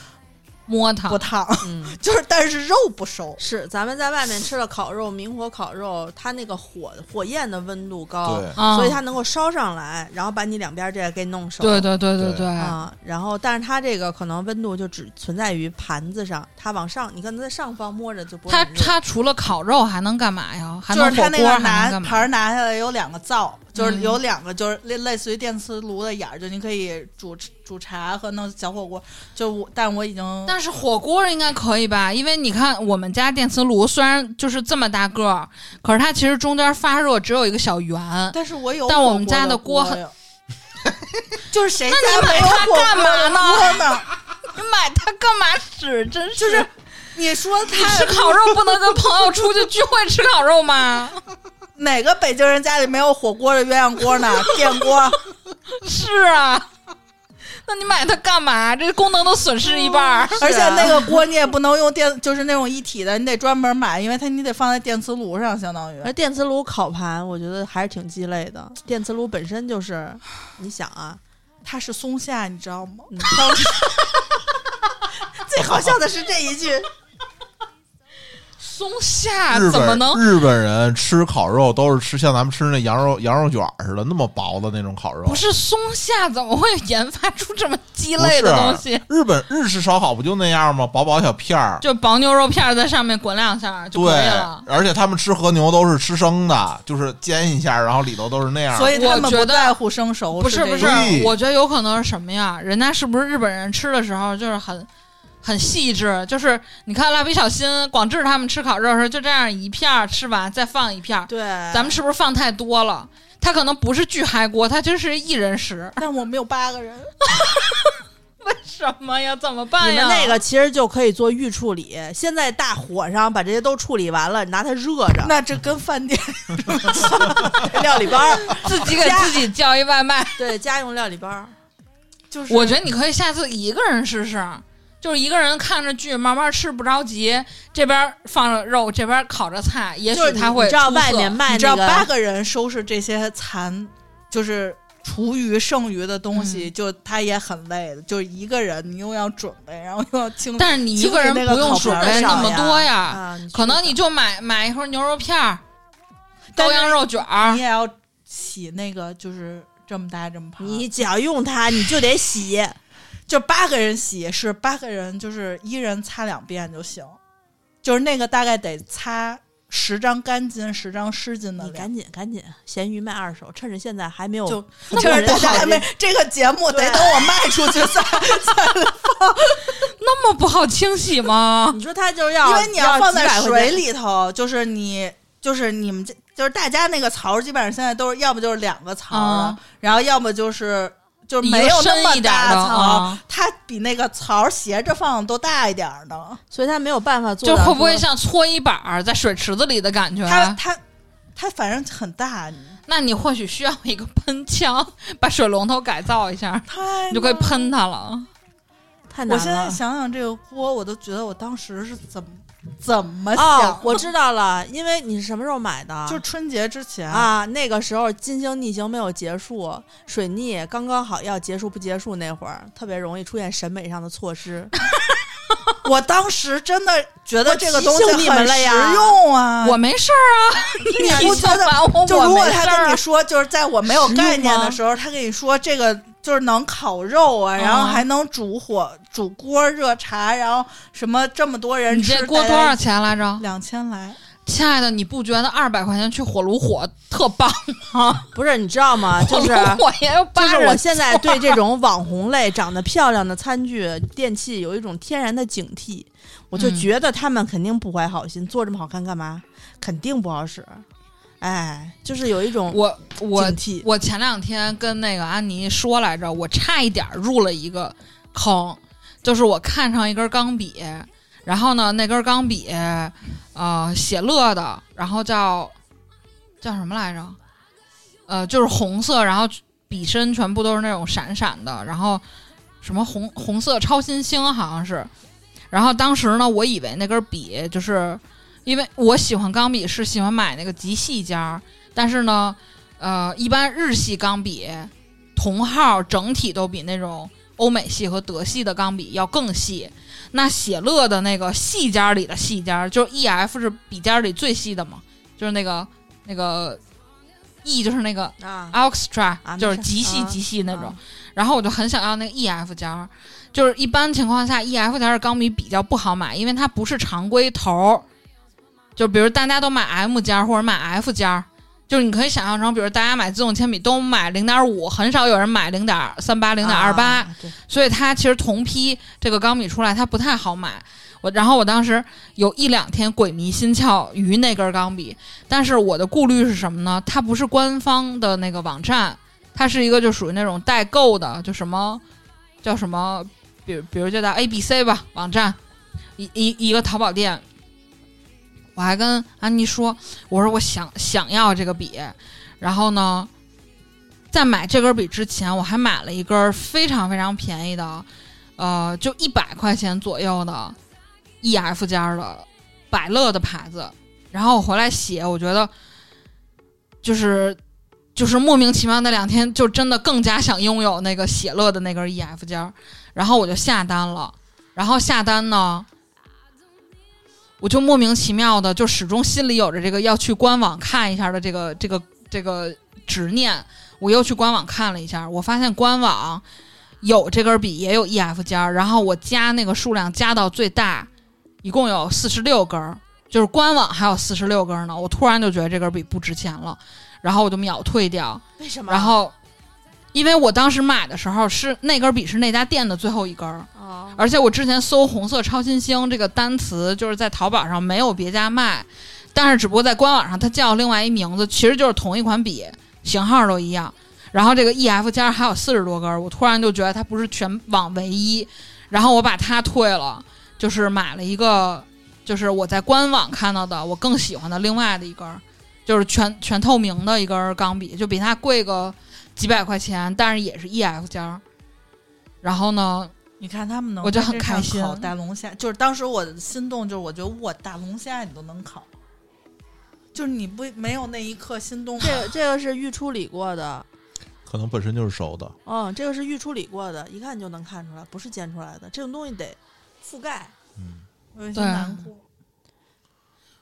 摸它不，烫，嗯，就是但是肉不熟。是咱们在外面吃的烤肉，明火烤肉，它那个火火焰的温度高，所以它能够烧上来，然后把你两边这个给弄熟。对对对对对对，啊，然后但是它这个可能温度就只存在于盘子上，它往上，你可能在上方摸着就不它它除了烤肉还能干嘛呀？还就是它那个拿？盘儿拿下来有两个灶，就是嗯有两个就是类类似于电磁炉的眼儿，就你可以煮煮茶和弄小火锅。就我，但我已经但是火锅应该可以吧？因为你看我们家电磁炉虽然就是这么大个儿，可是它其实中间发热只有一个小圆。但是我有但我们家的的锅很，就是谁那家你买它没有火干嘛呢？你买它干嘛使？真是就是你说你他吃烤肉不能跟朋友出去聚会吃烤肉吗？哪个北京人家里没有火锅的鸳鸯锅呢？电锅。是啊，那你买它干嘛？这功能都损失一半儿。而且那个锅你也不能用电，就是那种一体的，你得专门买，因为它你得放在电磁炉上，相当于。而电磁炉烤盘，我觉得还是挺鸡肋的。电磁炉本身就是，你想啊，它是松下，你知道吗？嗯 最好笑的是这一句，松下日怎么能？日本人吃烤肉都是吃像咱们吃那羊肉羊肉卷儿似的那么薄的那种烤肉，不是松下怎么会研发出这么鸡不肋的东西？日本日式烧烤不就那样吗？薄薄小片儿。就薄牛肉片儿在上面滚两下就可对以了，。而且他们吃和牛都是吃生的，就是煎一下，然后里头都是那样。所以他们不在乎生熟，不是不是这个对，我觉得有可能是什么呀？人家是不是日本人吃的时候就是很很细致？就是你看蜡笔小新、广志他们吃烤肉的时候，就这样一片儿吃完再放一片儿。对，咱们是不是放太多了？他可能不是巨嗨锅，他就是一人食。但我们有八个人，为什什么呀？怎么办你呀？们那个其实就可以做预处理，先在大火上把这些都处理完了，拿它热着，那这跟饭店 料理包儿，自己给自己叫一外卖。对，家用料理包儿。就是，我觉得你可以下次一个人试试，就是一个人看着剧，慢慢吃，不着急。这边放着肉，这边烤着菜，也许他会你知道外面卖你知道那个，八个人收拾这些残，就是厨余剩余的东西，嗯就他也很累的。就是一个人，你又要准备，然后又要清，但是你一个人不用准备那么多呀，啊，可能你就买买一盒牛肉片儿、羔羊肉卷儿你，也要洗那个，就是这么大这么胖。你只要用它，你就得洗。就八个人洗是八个人，就是一人擦两遍就行，就是那个大概得擦十张干巾、十张湿巾的。你赶紧赶紧，咸鱼卖二手，趁着现在还没有，就那么就是大家好还没这个节目得等我卖出去再 那么不好清洗吗？你说他就要，因为你要放在水，里头，就是你就是你们这就是大家那个槽，基本上现在都是要么就是两个槽了，嗯然后要么就是就是没有那么大槽它比那个槽斜着放都大一点儿呢。所以它没有办法做就。会不会像搓衣板儿在水池子里的感觉？它它它反正很大，那你或许需要一个喷枪，把水龙头改造一下，太你就可以。喷它了。太难我现在想想这个锅，我都觉得我当时是怎么怎么想，哦，我知道了，因为你是什么时候买的？就春节之前，啊，那个时候金星逆行没有结束，水逆刚刚好要结束不结束那会儿，特别容易出现审美上的错失。我当时真的觉得这个东西你们很实了呀用啊。我没事儿啊，你不觉得？就我如果他跟你说，就是在我没有概念的时候，他跟你说这个就是能烤肉啊，然后嗯还能煮火、煮锅热茶，然后什么这么多人你吃，这锅多少？钱来着？两千来。亲爱的，你不觉得二百块钱去火炉火特棒吗？不是，你知道吗？就是火炉火也有八就是我现在对这种网红类长得漂亮的餐具电器有一种天然的警惕，我就嗯觉得他们肯定不怀好心，做这么好看干嘛？肯定不好使。哎，就是有一种我我我前两天跟那个安妮说来着，我差一点儿入了一个坑，就是我看上一根钢笔，然后呢，那根钢笔，呃，写乐的，然后叫叫什么来着？呃，就是红色，然后笔身全部都是那种闪闪的，然后什么红红色超新星好像是。然后当时呢，我以为那根笔就是因为我喜欢钢笔，是喜欢买那个极细尖儿，但是呢，呃，一般日系钢笔同号整体都比那种欧美系和德系的钢笔要更细。那写乐的那个细尖儿里的细尖儿，就是 E F 是笔尖儿里最细的嘛，就是那个那个 E 就是那个啊 Extra，、啊就是极细啊极细那种。啊然后我就很想要那个 EF 尖儿，就是一般情况下 EF 尖儿的钢笔比较不好买，因为它不是常规头儿。就比如大家都买 M 尖儿或者买 F 尖儿，就是你可以想象成，比如大家买自动铅笔都买零点五，很少有人买零点三八、零点二八。所以它其实同批这个钢笔出来，它不太好买。我然后我当时有一两天鬼迷心窍于那根钢笔，但是我的顾虑是什么呢？它不是官方的那个网站，它是一个就属于那种代购的，就什么叫什么，比如比如就叫 A B C 吧网站，一一一个淘宝店。我还跟安妮说，我说我想想要这个笔，然后呢，在买这根笔之前，我还买了一根非常非常便宜的，呃，就一百块钱左右的 E F 尖的百乐的牌子。然后我回来写，我觉得就是就是莫名其妙那两天，就真的更加想拥有那个写乐的那根 E F 尖儿，然后我就下单了。然后下单呢，我就莫名其妙的就始终心里有着这个要去官网看一下的这个这个这个执念。我又去官网看了一下，我发现官网有这根笔，也有 EF 尖儿，然后我加那个数量加到最大，一共有四十六根儿，就是官网还有四十六根儿呢。我突然就觉得这根笔不值钱了，然后我就秒退掉。为什么？然后，因为我当时买的时候是那根笔是那家店的最后一根儿，哦而且我之前搜“红色超新星”这个单词，就是在淘宝上没有别家卖，但是只不过在官网上它叫另外一名字，其实就是同一款笔，型号都一样。然后这个 EF 尖儿还有四十多根，我突然就觉得它不是全网唯一。然后我把它退了，就是买了一个，就是我在官网看到的我更喜欢的另外的一根，就是全全透明的一根儿钢笔，就比它贵个几百块钱，但是也是 EF 尖儿。然后呢，你看他们能，我就很开心烤大龙虾，就是当时我的心动，就是我觉得哇，大龙虾你都能烤，就是你不没有那一刻心动？这个这个是预处理过的，可能本身就是熟的。嗯，这个是预处理过的，一看就能看出来，不是煎出来的。这种东西得覆盖嗯，我有些对难过。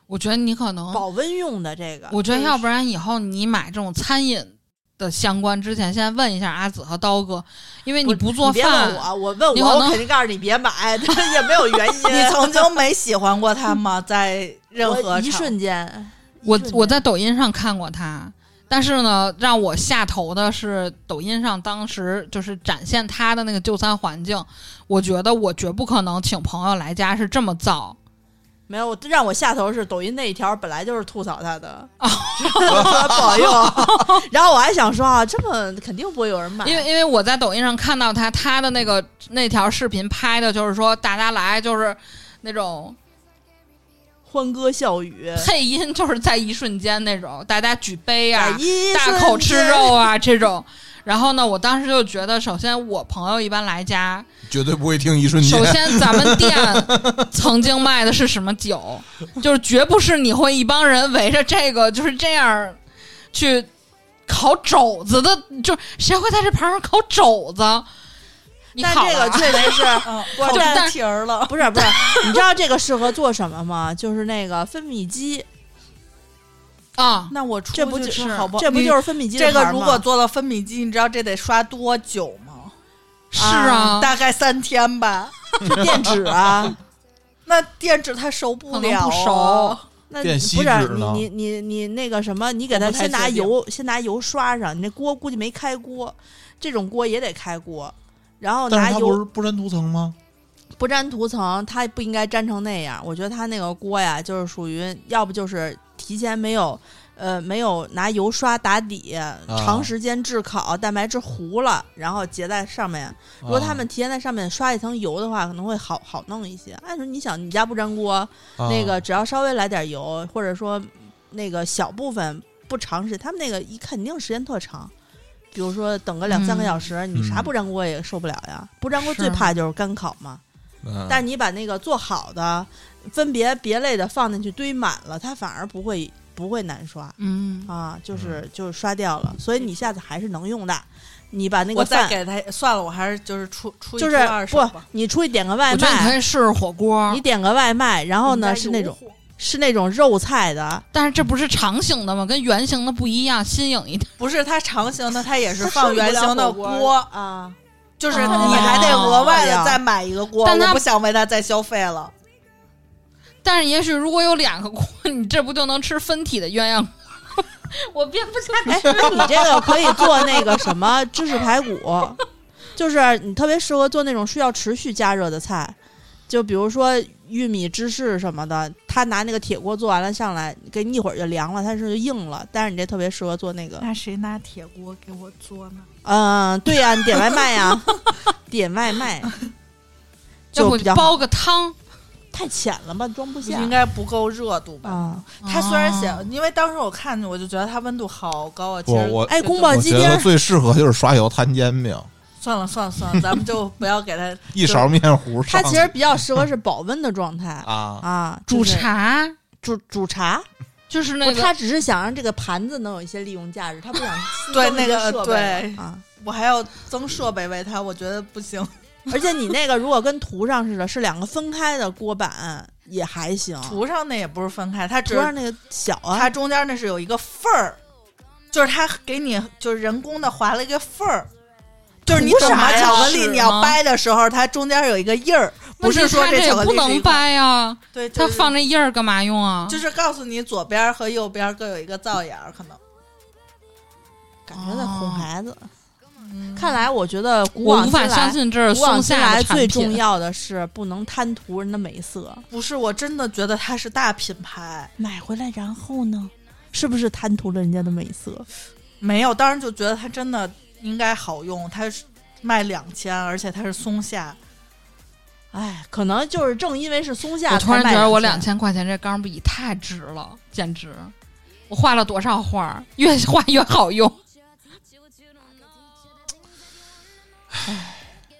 我觉得你可能，保温用的这个。我觉得要不然以后你买这种餐饮的相关之前，先问一下阿紫和刀哥，因为你不做别饭问，我，我问我，我肯定告诉你别买，但也没有原因。你曾经没喜欢过他吗？在任何一瞬间，我我在抖音上看过他，但是呢，让我下头的是抖音上当时就是展现他的那个就餐环境，我觉得我绝不可能请朋友来家是这么造。没有让我下头是抖音那一条本来就是吐槽他的，哦 不好用。然后我还想说啊，这么肯定不会有人买，因为因为我在抖音上看到他他的那个那条视频拍的就是说大家来就是那种欢歌笑语，配音就是在一瞬间那种，大家举杯啊大口吃肉啊这种。然后呢，我当时就觉得，首先我朋友一般来家，绝对不会听一瞬间首。先咱们店曾经卖的是什么酒，就是绝不是你会一帮人围着这个就是这样去烤肘子的，就谁会在这盘上烤肘子？你但这个确实是嗯，不烤但猪蹄儿了。不是不是？你知道这个适合做什么吗？就是那个分米机，啊，那我出这不就去吃好不好？这不就是分米鸡的这个如果做了分米机，你知道这得刷多久吗？是啊，大概三天吧。是 电纸啊？那电纸它熟不了、不熟。那电锡不是纸呢你你你你那个什么，你给它我不太先拿油先拿油刷上，你那锅估计没开锅，这种锅也得开锅，然后拿油是不粘涂层吗？不粘涂层，它不应该粘成那样。我觉得它那个锅呀，就是属于要不就是提前没有。呃，没有拿油刷打底，啊长时间炙烤，蛋白质糊了，然后结在上面。如果他们啊提前在上面刷一层油的话，可能会好好弄一些。按说你想，你家不粘锅，啊那个只要稍微来点油，或者说那个小部分不长时间，他们那个一肯定时间特长。比如说等个两三个小时，你啥嗯不粘锅也受不了呀。不粘锅最怕就是干烤嘛。嗯但是你把那个做好的，分别别类的放进去堆满了，它反而不会不会难刷嗯，啊，就是就是刷掉了。所以你下次还是能用的。你把那个我再给他算了，我还是就是出出一就是不。，你出去点个外我觉得你可卖，以试试火锅你，点个外卖，然后呢是那种是那种肉菜的，但是这不是长形的吗？跟圆形的不一样，新颖一点。不是它长形的，它也是放圆形的锅锅，啊。就是哦你还得额外的哦再买一个锅，我不想为它再消费了。但是也许如果有两个锅，你这不就能吃分体的鸳鸯锅？我编不下哎，那你这个可以做那个什么芝士排骨，就是你特别适合做那种需要持续加热的菜，就比如说玉米芝士什么的，他拿那个铁锅做完了上来，给你一会儿就凉了，它是就硬了。但是你这特别适合做那个，那谁拿铁锅给我做呢？嗯，对呀、你点外卖呀，点外卖要不就比较好煲个汤，太浅了吧，装不下应该不够热度吧？啊。它虽然写哦，因为当时我看我就觉得它温度好高啊。其实哎，宫保鸡丁儿觉得最适合就是刷油摊煎饼，算了算了算了，咱们就不要给它 一勺面糊。它其实比较适合是保温的状态 啊，啊，煮就是茶煮煮茶。就是那个他只是想让这个盘子能有一些利用价值，他不想对那个设备对啊。我还要增设备为他，我觉得不行。而且你那个如果跟图上似的，是两个分开的锅板也还行。图上那也不是分开，它只是图上那个小啊，它中间那是有一个缝儿，就是它给你就是人工的划了一个缝儿。就是你图懂吗？巧克力你要掰的时候，它中间有一个印儿，不是说这巧克力不能掰呀，对，它就是放这印儿干嘛用啊？就是告诉你左边和右边各有一个灶眼儿，可能。感觉在哄孩子。嗯看来我觉得古我无法往今来，相信这是古往松下今来最重要的是不能贪图人的美色。不是，我真的觉得它是大品牌，买回来然后呢，是不是贪图了人家的美色？没有，当时就觉得它真的应该好用，它是卖两千，而且它是松下，哎，可能就是正因为是松下，我突然觉得我两两千块钱这钢笔太值了，简直！我画了多少画，越画越好用。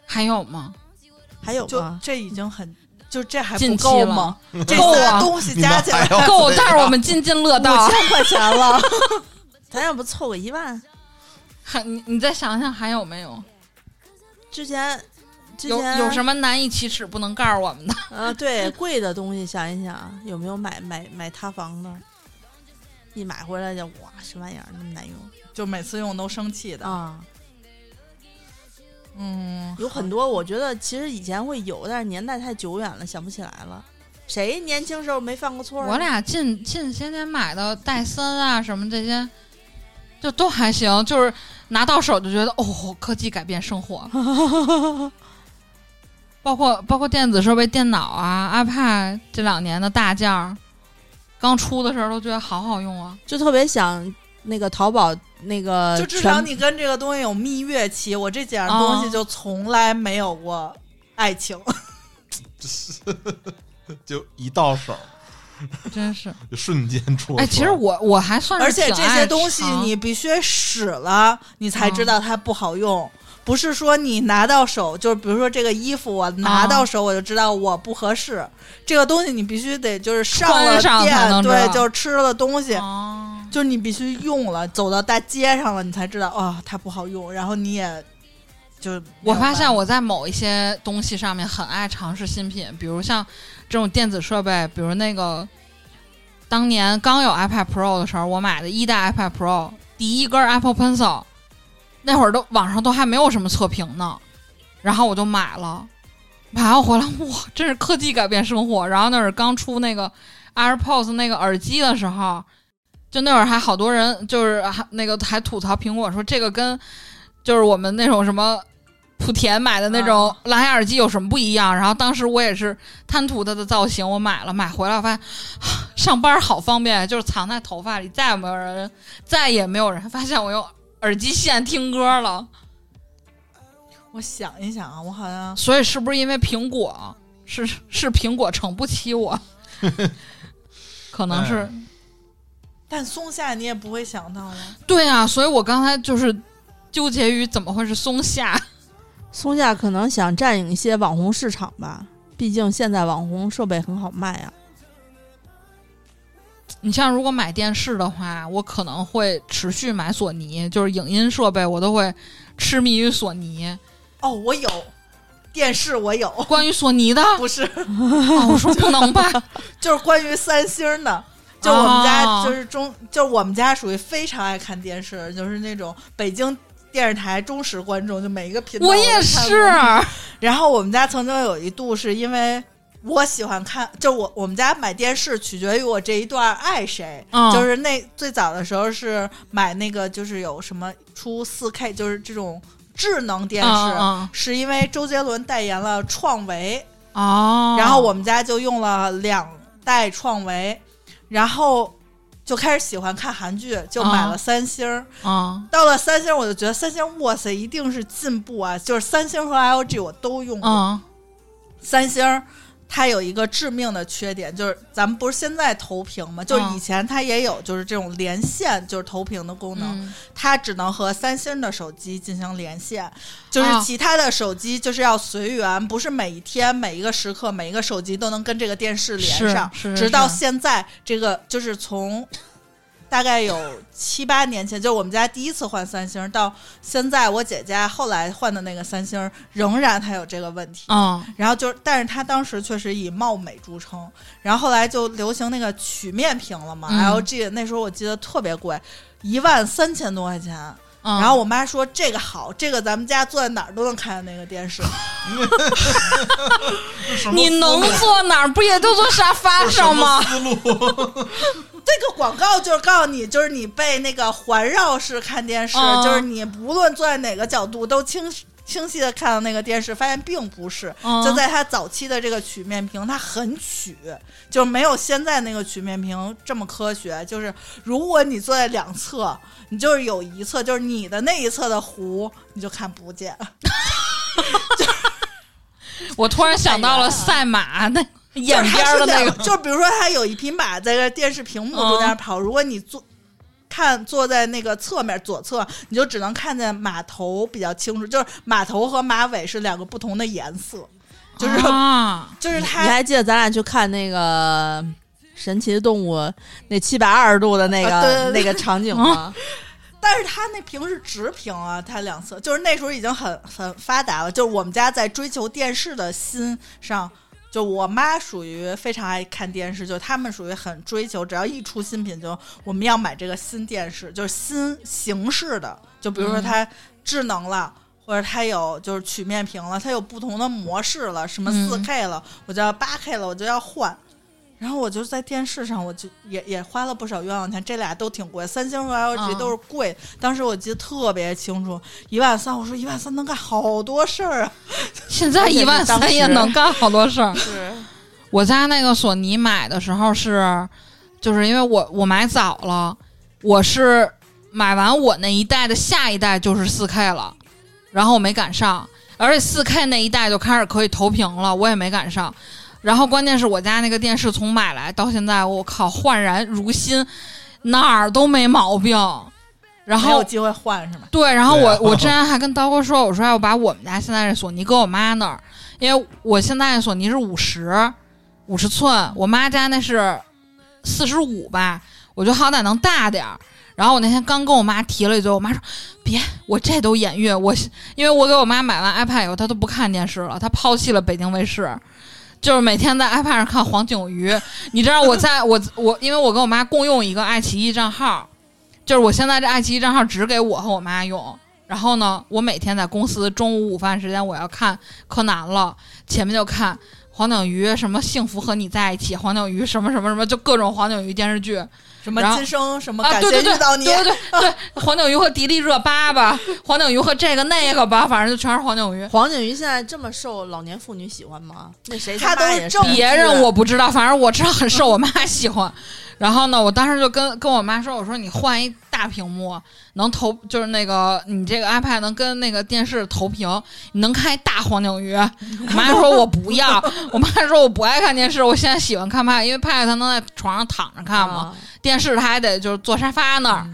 还有吗？就还有吗？这已经很，就这还不够吗？这够啊东西加起来还要够，这但是我们津津乐五道。千块钱了。咱要不凑个一万？还你你再想想还有没有？之前之有前有什么难以启齿不能告诉我们的？啊？对，贵的东西想一想，有没有买买买塌房的？一买回来就哇，什么玩意儿那么难用就每次用都生气的。啊？嗯，有很多，我觉得其实以前会有，但是年代太久远了，想不起来了。谁年轻时候没犯过错？我俩近近些年买的戴森啊什么这些，就都还行，就是拿到手就觉得哦，科技改变生活。包括包括电子设备、电脑啊、iPad 这两年的大件儿，刚出的时候都觉得好好用啊。就特别想那个淘宝那个就至少你跟这个东西有蜜月期，我这几样东西哦就从来没有过爱情。就一到手，真是，就瞬间出。哎，其实我我还算是而且这些东西你必须使了，你才知道它不好用。不是说你拿到手，就是比如说这个衣服，我拿到手我就知道我不合适。这个东西你必须得就是上了店，对，就是吃了东西，哦，就是你必须用了，走到大街上了，你才知道哦、它不好用。然后你也就我发现我我在某一些东西上面很爱尝试新品，比如像这种电子设备，比如那个当年刚有 iPad Pro 的时候，我买的一代 iPad Pro 第一根 Apple Pencil，那会儿都网上都还没有什么测评呢，然后我就买了，买完回来哇，真是科技改变生活。然后那会儿刚出那个 AirPods 那个耳机的时候，就那会儿还好多人就是还那个还吐槽苹果说这个跟就是我们那种什么。莆田买的那种蓝牙耳机有什么不一样？然后当时我也是贪图它的造型，我买了，买回来我发现上班好方便，就是藏在头发里，再也没有人，再也没有人发现我用耳机线听歌了。我想一想啊，我好像所以是不是因为苹果是是苹果撑不起我？可能是、哎但松下你也不会想到啊。对啊，所以我刚才就是纠结于怎么会是松下。松下可能想占领一些网红市场吧，毕竟现在网红设备很好卖啊。你像如果买电视的话，我可能会持续买索尼，就是影音设备我都会痴迷于索尼。哦，我有电视，我有，关于索尼的，不是，哦、我说不能吧？就是关于三星的。就我们家哦就是中，就是我们家属于非常爱看电视，就是那种北京电视台忠实观众，就每一个频道我也是，然后我们家曾经有一度是因为我喜欢看，就我我们家买电视取决于我这一段爱谁。嗯。就是那最早的时候是买那个，就是有什么出四 K，就是这种智能电视，嗯嗯。是因为周杰伦代言了创维，哦，然后我们家就用了两代创维，然后就开始喜欢看韩剧，就买了啊三星儿。嗯到了三星，我就觉得三星，哇塞，一定是进步啊！就是三星和 LG 我都用过，嗯三星儿它有一个致命的缺点，就是咱们不是现在投屏吗？就是嗯以前它也有就是这种连线，就是投屏的功能，嗯它只能和三星的手机进行连线，就是啊其他的手机就是要随缘，不是每一天每一个时刻每一个手机都能跟这个电视连上。直到现在，这个就是从大概有七八年前，就是我们家第一次换三星，到现在我姐家后来换的那个三星，仍然它有这个问题。嗯然后就是，但是它当时确实以貌美著称，然后后来就流行那个曲面屏了嘛、嗯 l g 那时候我记得特别贵，一万三千多块钱。嗯，然后我妈说这个好，这个咱们家坐在哪儿都能看见那个电视。你能坐哪儿？不也就坐沙发上吗？思路？这个广告就是告诉你，就是你被那个环绕式看电视，嗯就是你无论坐在哪个角度都清清晰的看到那个电视，发现并不是。嗯就在它早期的这个曲面屏，它很曲，就没有现在那个曲面屏这么科学。就是如果你坐在两侧，你就是有一侧，就是你的那一侧的弧，你就看不见。我突然想到了赛马那眼边儿的那个，就比如说它有一匹马在这电视屏幕中间跑，如果你坐看坐在那个侧面左侧，你就只能看见马头比较清楚，就是马头和马尾是两个不同的颜色，就是、就是它还记得咱俩去看那个神奇的动物那七百二十度的那个、啊对对对那个场景吗？但是它那屏是直屏啊，它两侧就是那时候已经很很发达了。就是我们家在追求电视的心上，就我妈属于非常爱看电视，就他们属于很追求，只要一出新品就我们要买这个新电视，就是新形式的，就比如说它智能了。或者它有就是曲面屏了，它有不同的模式了，什么四嗯 K 了，我就要八 K 了，我就要换。然后我就在电视上，我就也也花了不少冤枉钱，这俩都挺贵，三星和 LG 嗯都是贵。当时我记得特别清楚，一万三，我说一万三能干好多事儿啊！现在一万三也能干好多事儿。是我家那个索尼买的时候是，就是因为我我买早了，我是买完我那一代的下一代就是四 K 了，然后我没赶上，而且四 K 那一代就开始可以投屏了，我也没赶上。然后关键是我家那个电视从买来到现在，我靠焕然如新，哪儿都没毛病。然后有机会换是吗？对，然后我我之前还跟刀哥说，我说要把我们家现在这索尼搁我妈那儿，因为我现在索尼是五十五十寸，我妈家那是四十五吧，我觉得好歹能大点儿。然后我那天刚跟我妈提了一嘴，我妈说别，我这都眼晕，我因为我给我妈买完 iPad 以后，她都不看电视了，她抛弃了北京卫视。就是每天在 iPad 上看黄景瑜，你知道我在 我我因为我跟我妈共用一个爱奇艺账号，就是我现在这爱奇艺账号只给我和我妈用。然后呢，我每天在公司中午午饭时间我要看柯南了，前面就看黄景瑜什么《幸福和你在一起》，黄景瑜什么什么什么，就各种黄景瑜电视剧什么今生什么啊，感对对对谢遇到你，对对对对，黄景瑜和迪丽热巴吧，黄景瑜和这个那个吧，反正就全是黄景瑜。黄景瑜现在这么受老年妇女喜欢吗？那谁他都是别人我不知道，反正我知道很受我妈喜欢。然后呢，我当时就跟跟我妈说：“我说你换一大屏幕，能投就是那个你这个 iPad 能跟那个电视投屏，你能看大黄景瑜。”我妈说：“我不要。”我妈说：“我不爱看电视，我现在喜欢看 Pad，因为 Pad 它能在床上躺着看嘛，啊电视它还得就是坐沙发那儿。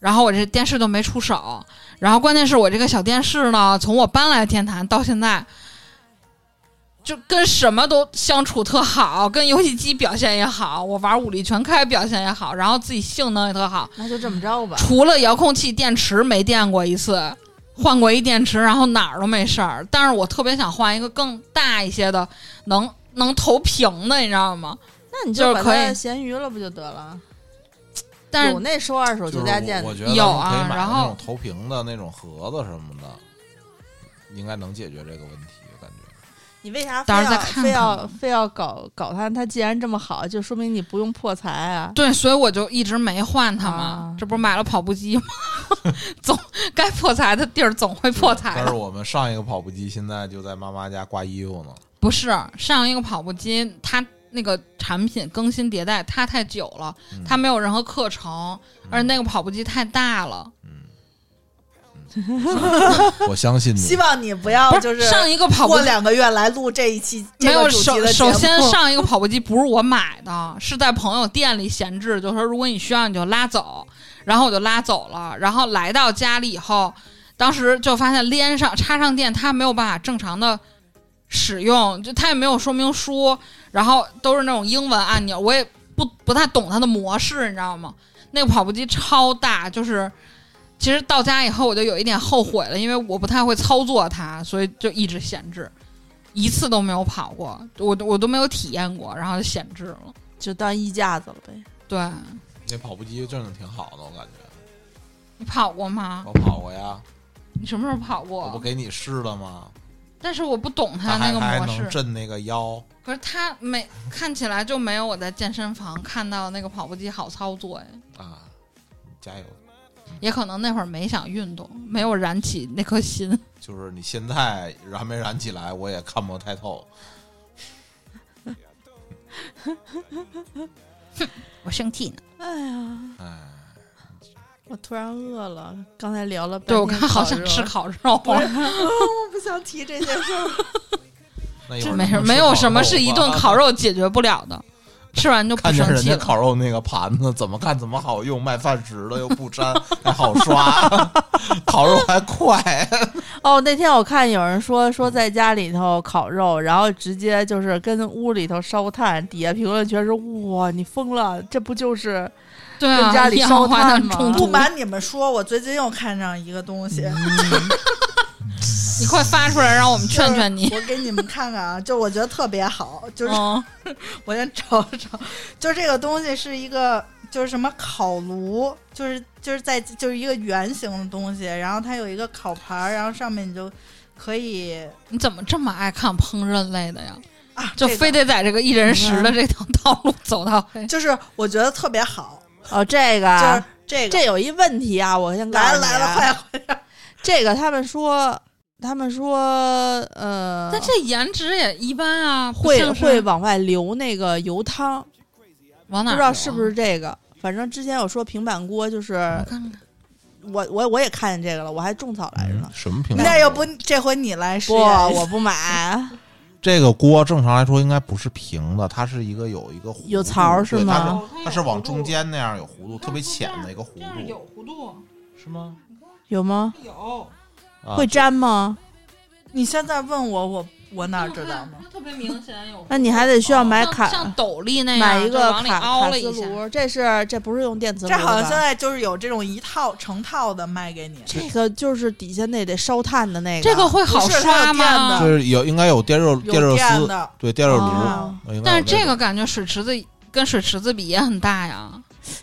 然后我这电视都没出手，然后关键是我这个小电视呢，从我搬来天坛到现在，就跟什么都相处特好，跟游戏机表现也好，我玩武力全开表现也好，然后自己性能也特好，那就这么着吧。除了遥控器电池没电过一次，换过一电池，然后哪儿都没事儿。但是我特别想换一个更大一些的，能能投屏的，你知道吗？那你就是可以把它闲鱼了不就得了？但是有那收二手就家电的，我我觉得有啊然后那种投屏的那种盒子什么的，应该能解决这个问题。你为啥非到时候再要非看看吧要非要搞搞它？它既然这么好，就说明你不用破财啊。对，所以我就一直没换它嘛。啊这不是买了跑步机吗？总该破财的地儿总会破财。但是我们上一个跑步机现在就在妈妈家挂衣服呢。不是上一个跑步机，它那个产品更新迭代，它太久了，嗯它没有任何课程，而且那个跑步机太大了。我相信你希，望你不要就是上一个跑步过两个月来录这一期这没有。首先上一个跑步机不是我买的，是在朋友店里闲置，就说如果你需要你就拉走，然后我就拉走了，然后来到家里以后，当时就发现连上插上电，它没有办法正常的使用，就它也没有说明书，然后都是那种英文按钮，我也不不太懂它的模式，你知道吗？那个跑步机超大，就是。其实到家以后我就有一点后悔了，因为我不太会操作它，所以就一直闲置。一次都没有跑过，我我都没有体验过，然后就闲置了。就当衣架子了呗。对那跑步机真的挺好的，我感觉。你跑过吗？我跑过呀，你什么时候跑过我不？给你试了吗？但是我不懂它那个模式。能震那个腰，可是它没看起来就没有我在健身房看到的那个跑步机好操作哎。啊！加油！也可能那会儿没想运动，没有燃起那颗心。就是你现在燃没燃起来，我也看不太透。我生气呢。哎呀，哎，我突然饿了。刚才聊了对，我天看好想吃烤肉。我不想提这件事没事，咱们吃没有什么是一顿烤肉解决不了的，吃完就不看见人家。烤肉那个盘子，怎么看怎么好用，卖饭食的又不粘，还好刷，烤肉还快。哦，那天我看有人说说在家里头烤肉，然后直接就是跟屋里头烧炭，底下评论全是哇，你疯了，这不就是对啊，跟家里烧炭吗，不瞒你们说，我最近又看上一个东西，你快发出来，让我们劝劝你。我给你们看看啊，就我觉得特别好，就是嗯，我先找找，就这个东西是一个，就是什么烤炉，就是就是在就是一个圆形的东西，然后它有一个烤盘儿，然后上面你就可以你怎么这么爱看烹饪类的呀？啊，就非得在这个一人食的这条道路走到黑。就是我觉得特别好，哦这个就是啊这个这有一问题啊，我先来了来了，快快这个他们说他们说呃但这颜值也一般啊，会会往外流那个油汤，往哪啊不知道是不是这个。反正之前有说平板锅，就是我看看，我我我也看见这个了，我还种草来着呢。什么平板？那要不这回你来试不，验一下我不买。这个锅正常来说应该不是平的，它是一个有一个弧度有槽儿是吗是它是往中间那样有弧度，特别浅的一个弧度，有弧度，是吗？有吗？有，啊会粘吗？你现在问我，我我哪知道呢？它特别明显有。那你还得需要买像卡，像斗笠那样，买一个往里卡凹了一下。卡斯炉。这是这不是用电磁炉？这好像现在就是有这种一套成套的卖给你，这个就是底下那得烧炭的那个。这个会好不是它刷吗？就是有应该有电热有电热丝，的。对电热炉哦，应该有但是这个感觉水池子跟水池子比也很大呀。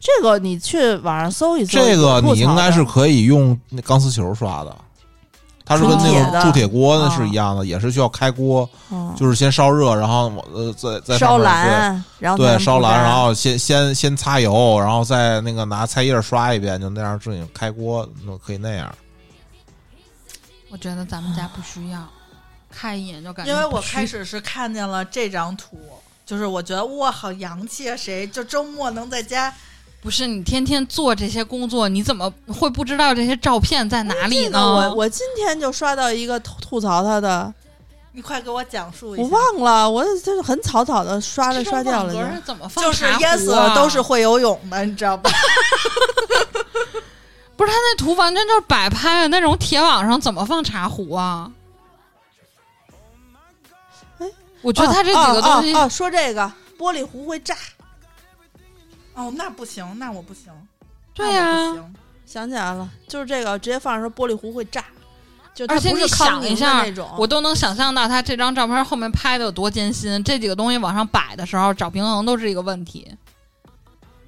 这个你去网上搜一搜，这个有吐槽你应该是可以用那钢丝球刷的，它是跟那铸铁的种铸铁锅那是啊一样的，也是需要开锅，嗯就是先烧热，然后往呃再再烧蓝，然后对对烧蓝，然后先先先擦油，然后再那个拿菜叶刷一遍，就那样自己开锅，那可以那样。我觉得咱们家不需要，看一眼就感觉因为我开始是看见了这张图，就是我觉得哇，好洋气啊！谁就周末能在家？不是你天天做这些工作，你怎么会不知道这些照片在哪里呢？我我今天就刷到一个吐吐槽他的，你快给我讲述一下我。忘了，我就是很草草的刷了刷掉了就。是怎么放就是淹死啊了都是会游泳的，你知道吧？不是他那图完全就是摆拍的那种铁网上怎么放茶壶啊？哎，我觉得他这几个东西，哦哦哦说这个玻璃壶会炸，哦，那不行，那我不行。对呀、想起来了，就是这个直接放的时候玻璃壶会炸，就而且你想一下那种，我都能想象到他这张照片后面拍的有多艰辛。这几个东西往上摆的时候，找平衡都是一个问题，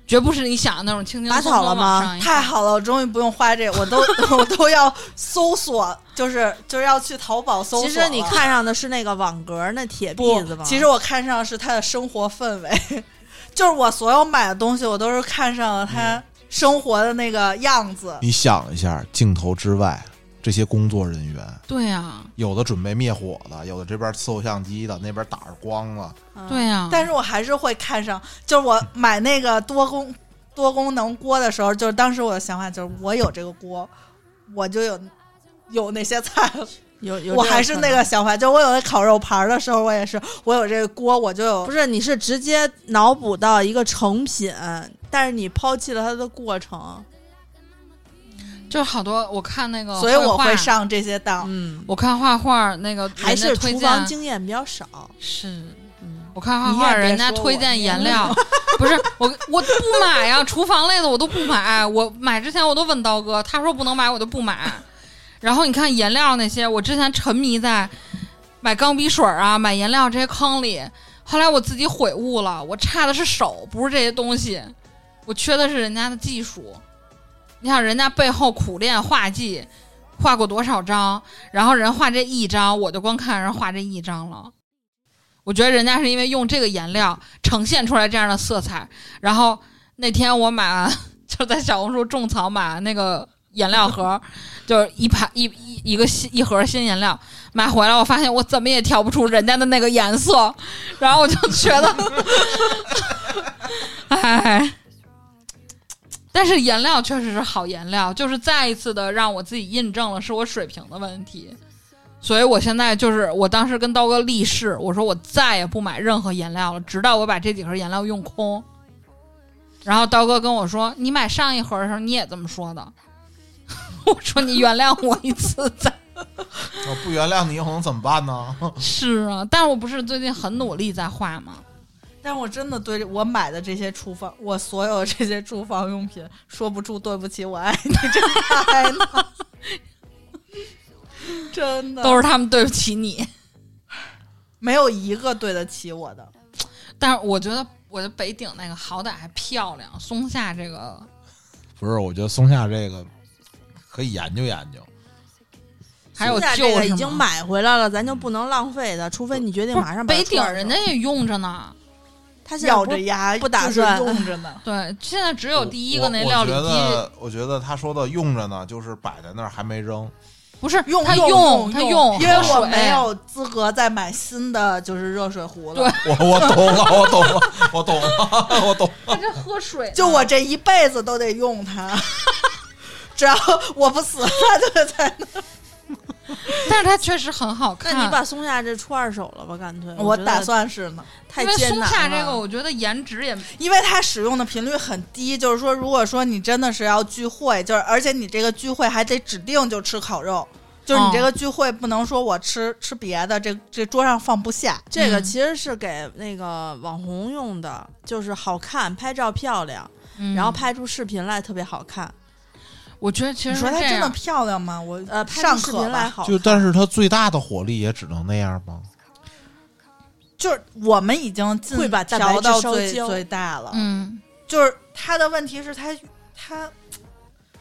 绝不是你想的那种轻轻松松草了吗往上太好了，我终于不用花这，我都 我都要搜索，就是就是要去淘宝搜索。其实你看上的是那个网格那铁不篦子吗？，其实我看上的是他的生活氛围，就是我所有买的东西，我都是看上了他生活的那个样子。你想一下，镜头之外这些工作人员，对呀、有的准备灭火的，有的这边伺候相机的，那边打着光了。嗯对呀、但是我还是会看上，就是我买那个多功多功能锅的时候，就是当时我的想法就是，我有这个锅，我就有有那些菜了。有有，我还是那个，想法，就我有那烤肉盘的时候，我也是，我有这个锅，我就有不是你是直接脑补到一个成品，但是你抛弃了它的过程，就是好多我看那个，所以我会。上这些当。嗯，我看画画那个还是推厨房荐经验比较少，是，嗯，我看画画人家推荐颜料，不是我我不买呀，厨房类的我都不买。我买之前我都问刀哥，他说不能买，我就不买。然后你看颜料那些，我之前沉迷在买钢笔水啊、买颜料这些坑里，后来我自己悔悟了，我差的是手，不是这些东西，我缺的是人家的技术。你想人家背后苦练画技，画过多少张，然后人画这一张，我就光看人画这一张了。我觉得人家是因为用这个颜料呈现出来这样的色彩。然后那天我买完，就在小红书种草买那个颜料盒，就是一盘一一一个新一盒新颜料，买回来我发现我怎么也调不出人家的那个颜色，然后我就觉得，哎。但是颜料确实是好颜料，就是再一次的让我自己印证了是我水平的问题。所以我现在就是，我当时跟刀哥立誓，我说我再也不买任何颜料了，直到我把这几盒颜料用空。然后刀哥跟我说：“你买上一盒的时候你也这么说的。”我说：“你原谅我一次再。我 不原谅你，以后能怎么办呢？” 是啊，但是我不是最近很努力在画吗？但是我真的对我买的这些厨房，我所有这些厨房用品说不出对不起，我爱你这爱呢，真的都是他们对不起你。没有一个对得起我的。但是我觉得，我觉得北顶那个好歹还漂亮，松下这个不是，我觉得松下这个可以研究研究。还有旧是吗这个已经买回来了，咱就不能浪费的，除非你决定马上北顶人家也用着呢。他现在咬着牙不打算用着呢。对，现在只有第一个那料理我觉机，得，我觉得他说的用着呢，就是摆在那儿还没扔。不是用他用他用，因为我没有资格再买新的就是热水壶了。对我我懂了，我懂了，我懂了，我懂了。他这喝水，就我这一辈子都得用它，只要 我不死，他就在那。但是它确实很好看。那你把松下这出二手了吧？干脆，我打算是呢，太因为松艰难了。下这个，我觉得颜值也因为它使用的频率很低，就是说，如果说你真的是要聚会，就是而且你这个聚会还得指定就吃烤肉，就是你这个聚会不能说我吃吃别的，这这桌上放不下。这个嗯其实是给那个网红用的，就是好看，拍照漂亮，嗯然后拍出视频来特别好看。我觉得其实你说她真的。漂亮吗？我呃，拍尚出视。频来好。就但是她最大的火力也只能那样吗？就是我们已经尽会把调到最最大了，嗯，就是她的问题是它它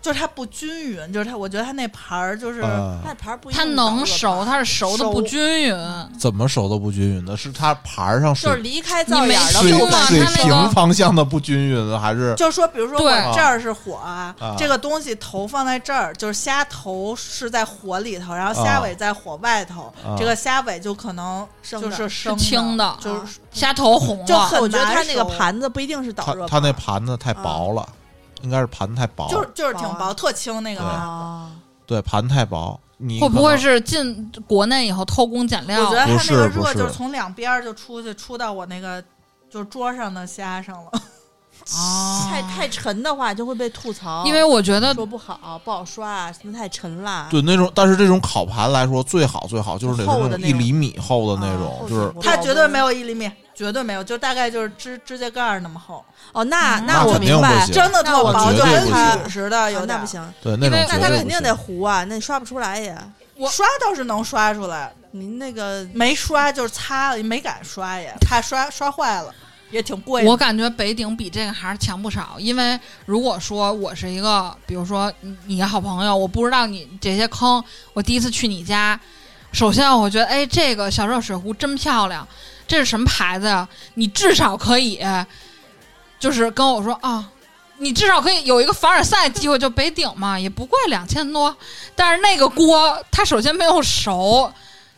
就是它不均匀，就是它我觉得它那盘儿就是、呃，那盘儿不一它能熟，它是熟的不均匀。怎么熟的不均匀的？是它盘儿上水就是离开灶眼儿的水你没听吗？分水它那平方向的不均匀，还是？就是说，比如说对。我这儿是火啊，啊。这个东西头放在这儿，就是虾头是在火里头，然后虾尾在火外头，啊。这个虾尾就可能生的。就是生青的。就是虾头红了，就很我觉得它那个熟。盘子不一定是导它热它那盘盘子太薄了，应该是盘太薄。就是就是挺薄啊，特轻那个对盘子。啊。对，盘太薄。你会不会是进国内以后偷工减料？我觉得它那个热就是从两边儿就出去，出到我那个就是桌上的虾上了。哦太太沉的话就会被吐槽，因为我觉得说不好，不好刷啊，什么太沉了。对那种，但是这种烤盘来说，最好最好就是得是那种厚一厘米厚的那啊种，就是它绝对没有一厘米，绝对没有，就大概就是指指甲盖儿那么厚，哦，那嗯那我明白真的特薄，就跟对不行铝似的，有那不。行，对那种因为那它肯定得糊啊，那刷不出来也。我刷倒是能刷出来，您那个没刷就是擦了，没敢刷也怕刷刷坏了，也挺贵的。我感觉北鼎比这个还是强不少，因为如果说我是一个，比如说你你好朋友，我不知道你这些坑，我第一次去你家，首先我觉得，哎，这个小热水壶真漂亮，这是什么牌子呀？你至少可以，就是跟我说啊。你至少可以有一个凡尔赛机会，就北鼎嘛，也不贵，两千多。但是那个锅，它首先没有熟，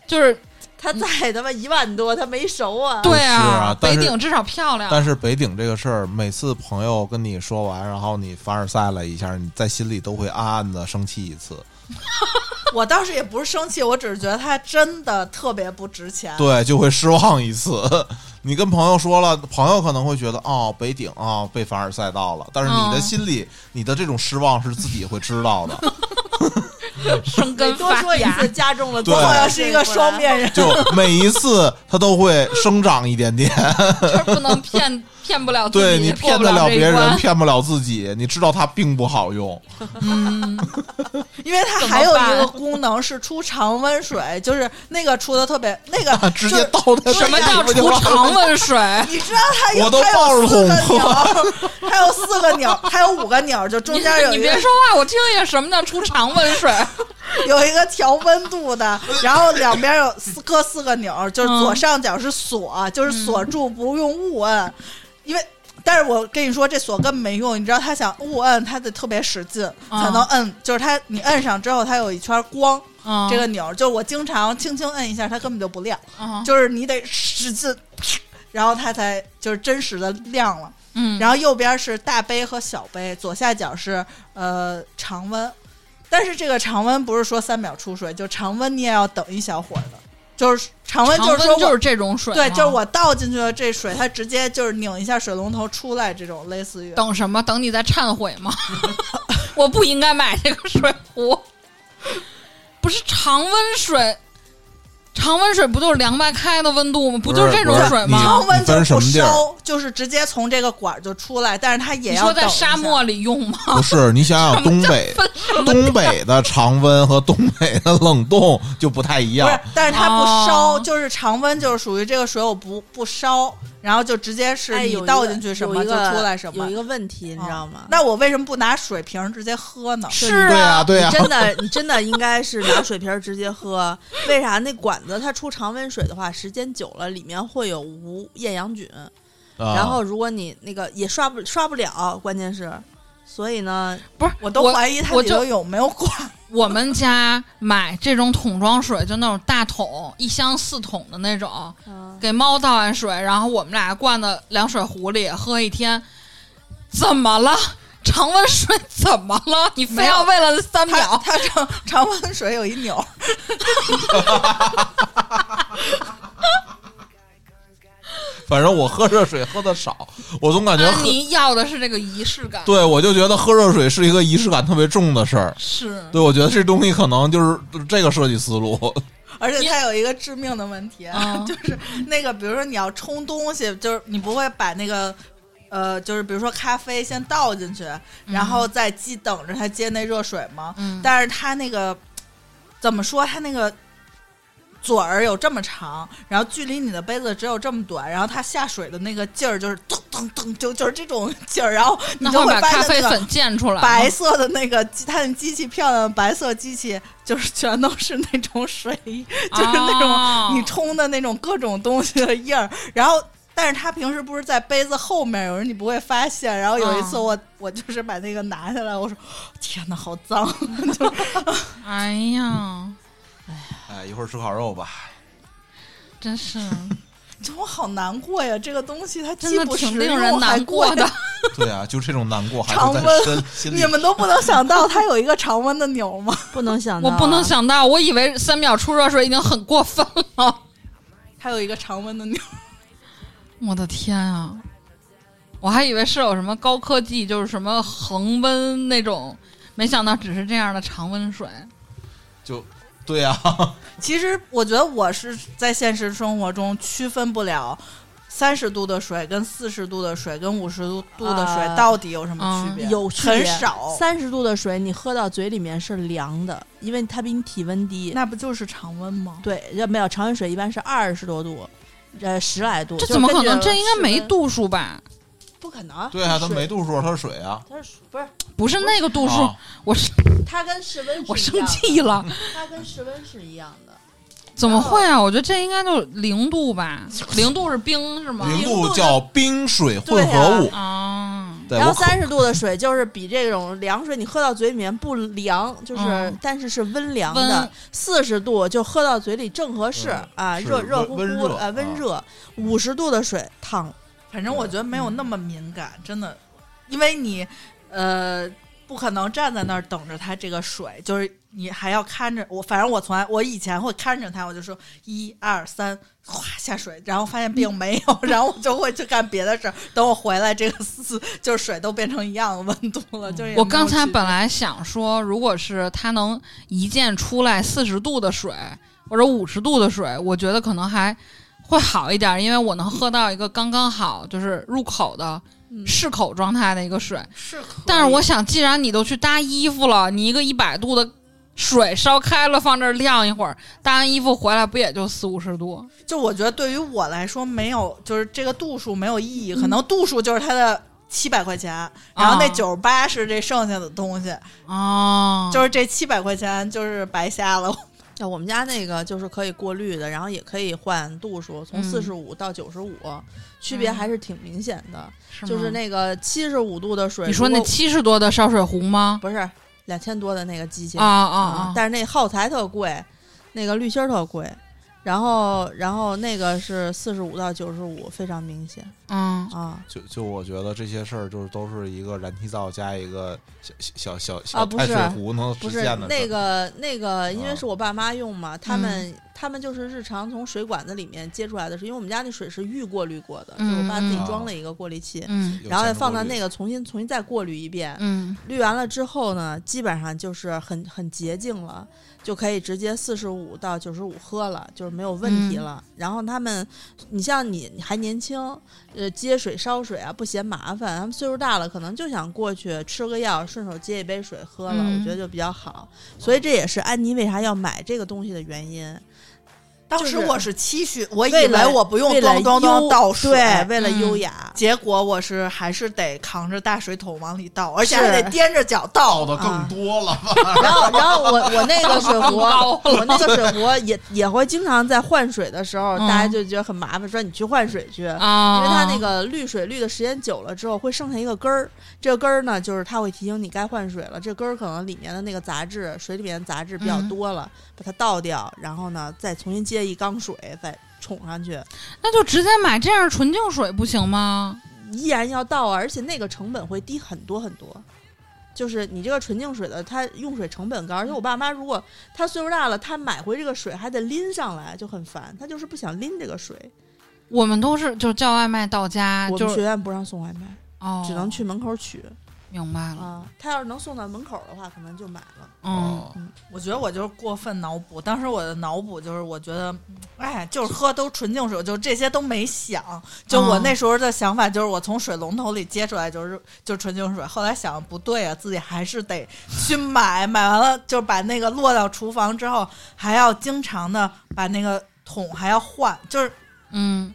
就是它在他妈一万多，它没熟啊。对是啊北鼎至少漂亮。但是北鼎这个事儿，每次朋友跟你说完，然后你凡尔赛了一下，你在心里都会暗暗的生气一次。我倒是也不是生气，我只是觉得它真的特别不值钱。对，就会失望一次。你跟朋友说了，朋友可能会觉得哦，北顶啊、哦、被凡尔赛到了，但是你的嗯心里，你的这种失望是自己会知道的。生根发芽多说一次，加重了对我多少要是一个双面人，就每一次他都会生长一点点，这不能骗骗不了自己，对你骗得了别人，骗不了自己。你知道它并不好用，嗯，因为它还有一个功能是出常温水，就是那个出的特别那个直接倒在什么叫出常温水？你知道它有我都它抱着有四个桶钮儿，它有四个钮儿，它有五个钮，就中间有你一个别说话，我听一下什么叫出常温水。有一个调温度的，然后两边有四各四个钮，就是左上角是锁，就是锁住不用误摁，因为。但是我跟你说，这锁根本没用。你知道，他想误摁，他得特别使劲才能摁。就是他，你摁上之后，它有一圈光，嗯，这个钮，就是我经常轻轻摁一下，它根本就不亮。嗯就是你得使劲，然后它才就是真实的亮了。嗯，然后右边是大杯和小杯，左下角是呃常温，但是这个常温不是说三秒出水，就常温你也要等一小会儿的，就是常温就是说就是这种水，对，就是我倒进去的这水，它直接就是拧一下水龙头出来，这种类似于等什么？等你在忏悔吗？我不应该买这个水壶，不是常温水。常温水不就是凉白开的温度吗？不就是这种水吗常？温就不烧，就是直接从这个管儿就出来，但是它也要说在沙漠里用吗？不是，你想想东北，东北的常温和东北的冷冻就不太一样不是。，但是它不烧，哦就是常温，就是属于这个水我不不烧，然后就直接是哎，你倒进去什么就出来什么有一。个问题，你知道吗？那我为什么不拿水瓶直接喝呢？是对啊，对啊你，真的，你真的应该是拿水瓶直接喝。为啥？那管子它出常温水的话，时间久了里面会有无厌氧菌，啊然后如果你那个也刷不刷不了，关键是，所以呢，不是，我都怀疑它我就里头有没有管。我们家买这种桶装水，就那种大桶，一箱四桶的那种，给猫倒完水，然后我们俩灌到凉水壶里喝一天，怎么了？常温水怎么了？你非要为了三秒？它常常温水有一钮儿，反正我喝热水喝的少，我总感觉喝，安妮要的是这个仪式感，对我就觉得喝热水是一个仪式感特别重的事儿。是对，我觉得这东西可能就是这个设计思路。而且它有一个致命的问题，嗯 就是那个，比如说你要冲东西，就是你不会把那个。呃，就是比如说咖啡先倒进去，然后再机等着它接那热水吗？嗯，但是它那个怎么说？它那个嘴儿有这么长，然后距离你的杯子只有这么短，然后它下水的那个劲儿就是噔噔噔，就就是这种劲儿，然后你就会把发现那个咖啡粉溅出来，白色的那个，它的机器漂亮的白色机器，就是全都是那种水，就是那种哦你冲的那种各种东西的印儿，然后。但是它平时不是在杯子后面，有时你不会发现。然后有一次嗯我、我就是把那个拿下来，我说天哪，好脏！就 哎呀，哎，一会儿吃烤肉吧。真是 就我好难过呀，这个东西它真的既不实挺令人用还难过的。对啊，就这种难过还在温身你。们都不能想到它有一个常温的钮吗？不能想到啊，我不能想到，我以为三秒出热水已经很过分了。它有一个常温的钮。我的天啊！我还以为是有什么高科技，就是什么恒温那种，没想到只是这样的常温水。就对啊，其实我觉得我是在现实生活中区分不了三十度的水跟四十度的水跟五十度的水啊到底有什么区别？有区别很少。三十度的水你喝到嘴里面是凉的，因为它比你体温低。那不就是常温吗？对，这没有常温水一般是二十多度，呃，十来度。这怎么可能？这应该没，度数吧？不可能。对啊，它没度数，它是水啊。它是不是不是那个度数，啊 我是它跟室温是我生一样的气了，它跟室温是一样的。怎么会啊？我觉得这应该就零度吧，零度是冰是吗？零零度度叫冰水混合物。啊，然后三十度的水就是比这种凉水，你喝到嘴里面不凉，就是、嗯但是是温凉的。四十度就喝到嘴里正合适、嗯啊，热热乎乎，呃，温啊热。五十度的水烫，反正我觉得没有那么敏感，真的，因为你呃不可能站在那儿等着它这个水，就是你还要看着我。反正我从来我以前会看着它，我就说一二三，哗下水，然后发现并没有，然后我就会去干别的事儿。等我回来，这个四 就是水都变成一样的温度了，就是我刚才本来想说，如果是它能一键出来四十度的水或者五十度的水，我觉得可能还会好一点，因为我能喝到一个刚刚好，就是入口的嗯适口状态的一个水。是可以，但是我想，既然你都去搭衣服了，你一个一百度的水烧开了放这儿晾一会儿，搭完衣服回来不也就四五十度？就我觉得对于我来说没有，就是这个度数没有意义，可能度数就是它的七百块钱，然后那啊九十八是这剩下的东西，哦，就是这七百块钱就是白瞎了。像我们家那个就是可以过滤的，然后也可以换度数，从嗯四十五到九十五，区别还是挺明显的。是就是那个七十五度的水，你说那七十多的烧水壶吗？不是两千多的那个机器啊啊啊！但是那耗材特贵，那个滤芯儿特贵。然后然后那个是四十五到九十五，非常明显嗯啊。就就我觉得这些事儿就是都是一个燃气灶加一个小小小啊小开不是水壶能不是实现的。那个那个，因为啊是我爸妈用嘛，他们他们就是日常从水管子里面接出来的是，因为我们家那水是预过滤过的，就是我爸自己嗯装了一个过滤器，嗯然后放到那个重新重新再过滤一遍，嗯滤完了之后呢，基本上就是很很洁净了，就可以直接四十五到九十五喝了，就是没有问题了。然后他们，你像你你还年轻，呃，接水烧水啊不嫌麻烦，他们岁数大了，可能就想过去吃个药，顺手接一杯水喝了，嗯我觉得就比较好。所以这也是安妮为啥要买这个东西的原因。就是当时我是期许，我以为我不用为了咣咣咣倒水，对，为了嗯优雅。结果我是还是得扛着大水桶往里倒，而且还得踮着脚倒。倒的更多了吧？然后，然后我我那个水壶，我那个水 壶也也会经常在换水的时候，嗯大家就觉得很麻烦，说你去换水去，啊，因为它那个滤水滤的时间久了之后，会剩下一个根儿，这个根儿呢，就是它会提醒你该换水了。这根儿可能里面的那个杂质，水里面的杂质比较多了，把它倒掉，然后呢，再重新接一缸水，再冲上去，那就直接买这样纯净水不行吗？依然要倒啊，而且那个成本会低很多很多。就是你这个纯净水的，它用水成本高，而且我爸妈如果他岁数大了，他买回这个水还得拎上来，就很烦。他就是不想拎这个水。我们都是就叫外卖到家，我就是们学院不让送外卖，哦，只能去门口取明白了，啊。他要是能送到门口的话，可能就买了。嗯哦我觉得我就是过分脑补，当时我的脑补就是我觉得，哎，就是喝都纯净水，就这些都没想。就我那时候的想法就是，我从水龙头里接出来就是就纯净水。后来想不对啊，自己还是得去买，买完了就把那个落到厨房之后，还要经常的把那个桶还要换，就是嗯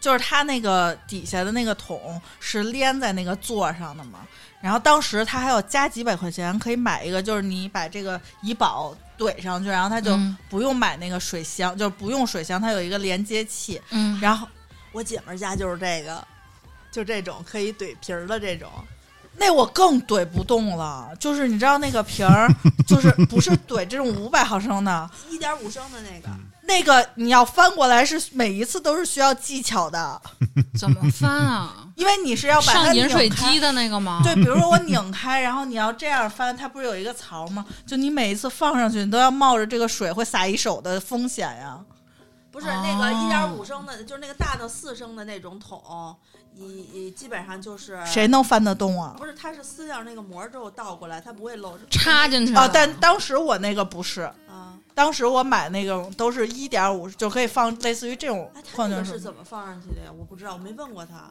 就是它那个底下的那个桶是连在那个座上的嘛，然后当时他还要加几百块钱可以买一个，就是你把这个怡宝怼上去，然后他就嗯。不用买那个水箱，就是不用水箱，它有一个连接器，嗯，然后我姐们儿家就是这个，就这种可以怼瓶儿的这种。那我更怼不动了，就是你知道那个瓶儿，就是不是怼这种五百毫升的，一点五升的那个，那个你要翻过来是每一次都是需要技巧的，怎么翻啊？因为你是要把它上饮水机的那个吗？对，比如说我拧开，然后你要这样翻，它不是有一个槽吗？就你每一次放上去，你都要冒着这个水会洒一手的风险呀。不是那个哦一点五升的，就是那个大的四升的那种桶，你你基本上就是谁能翻得动啊？不是，它是撕掉那个膜之后倒过来，它不会漏插进去哦，但当时我那个不是，啊。当时我买那个都是一点五，就可以放类似于这种哎，它矿泉水。那个是怎么放上去的呀？我不知道，我没问过他。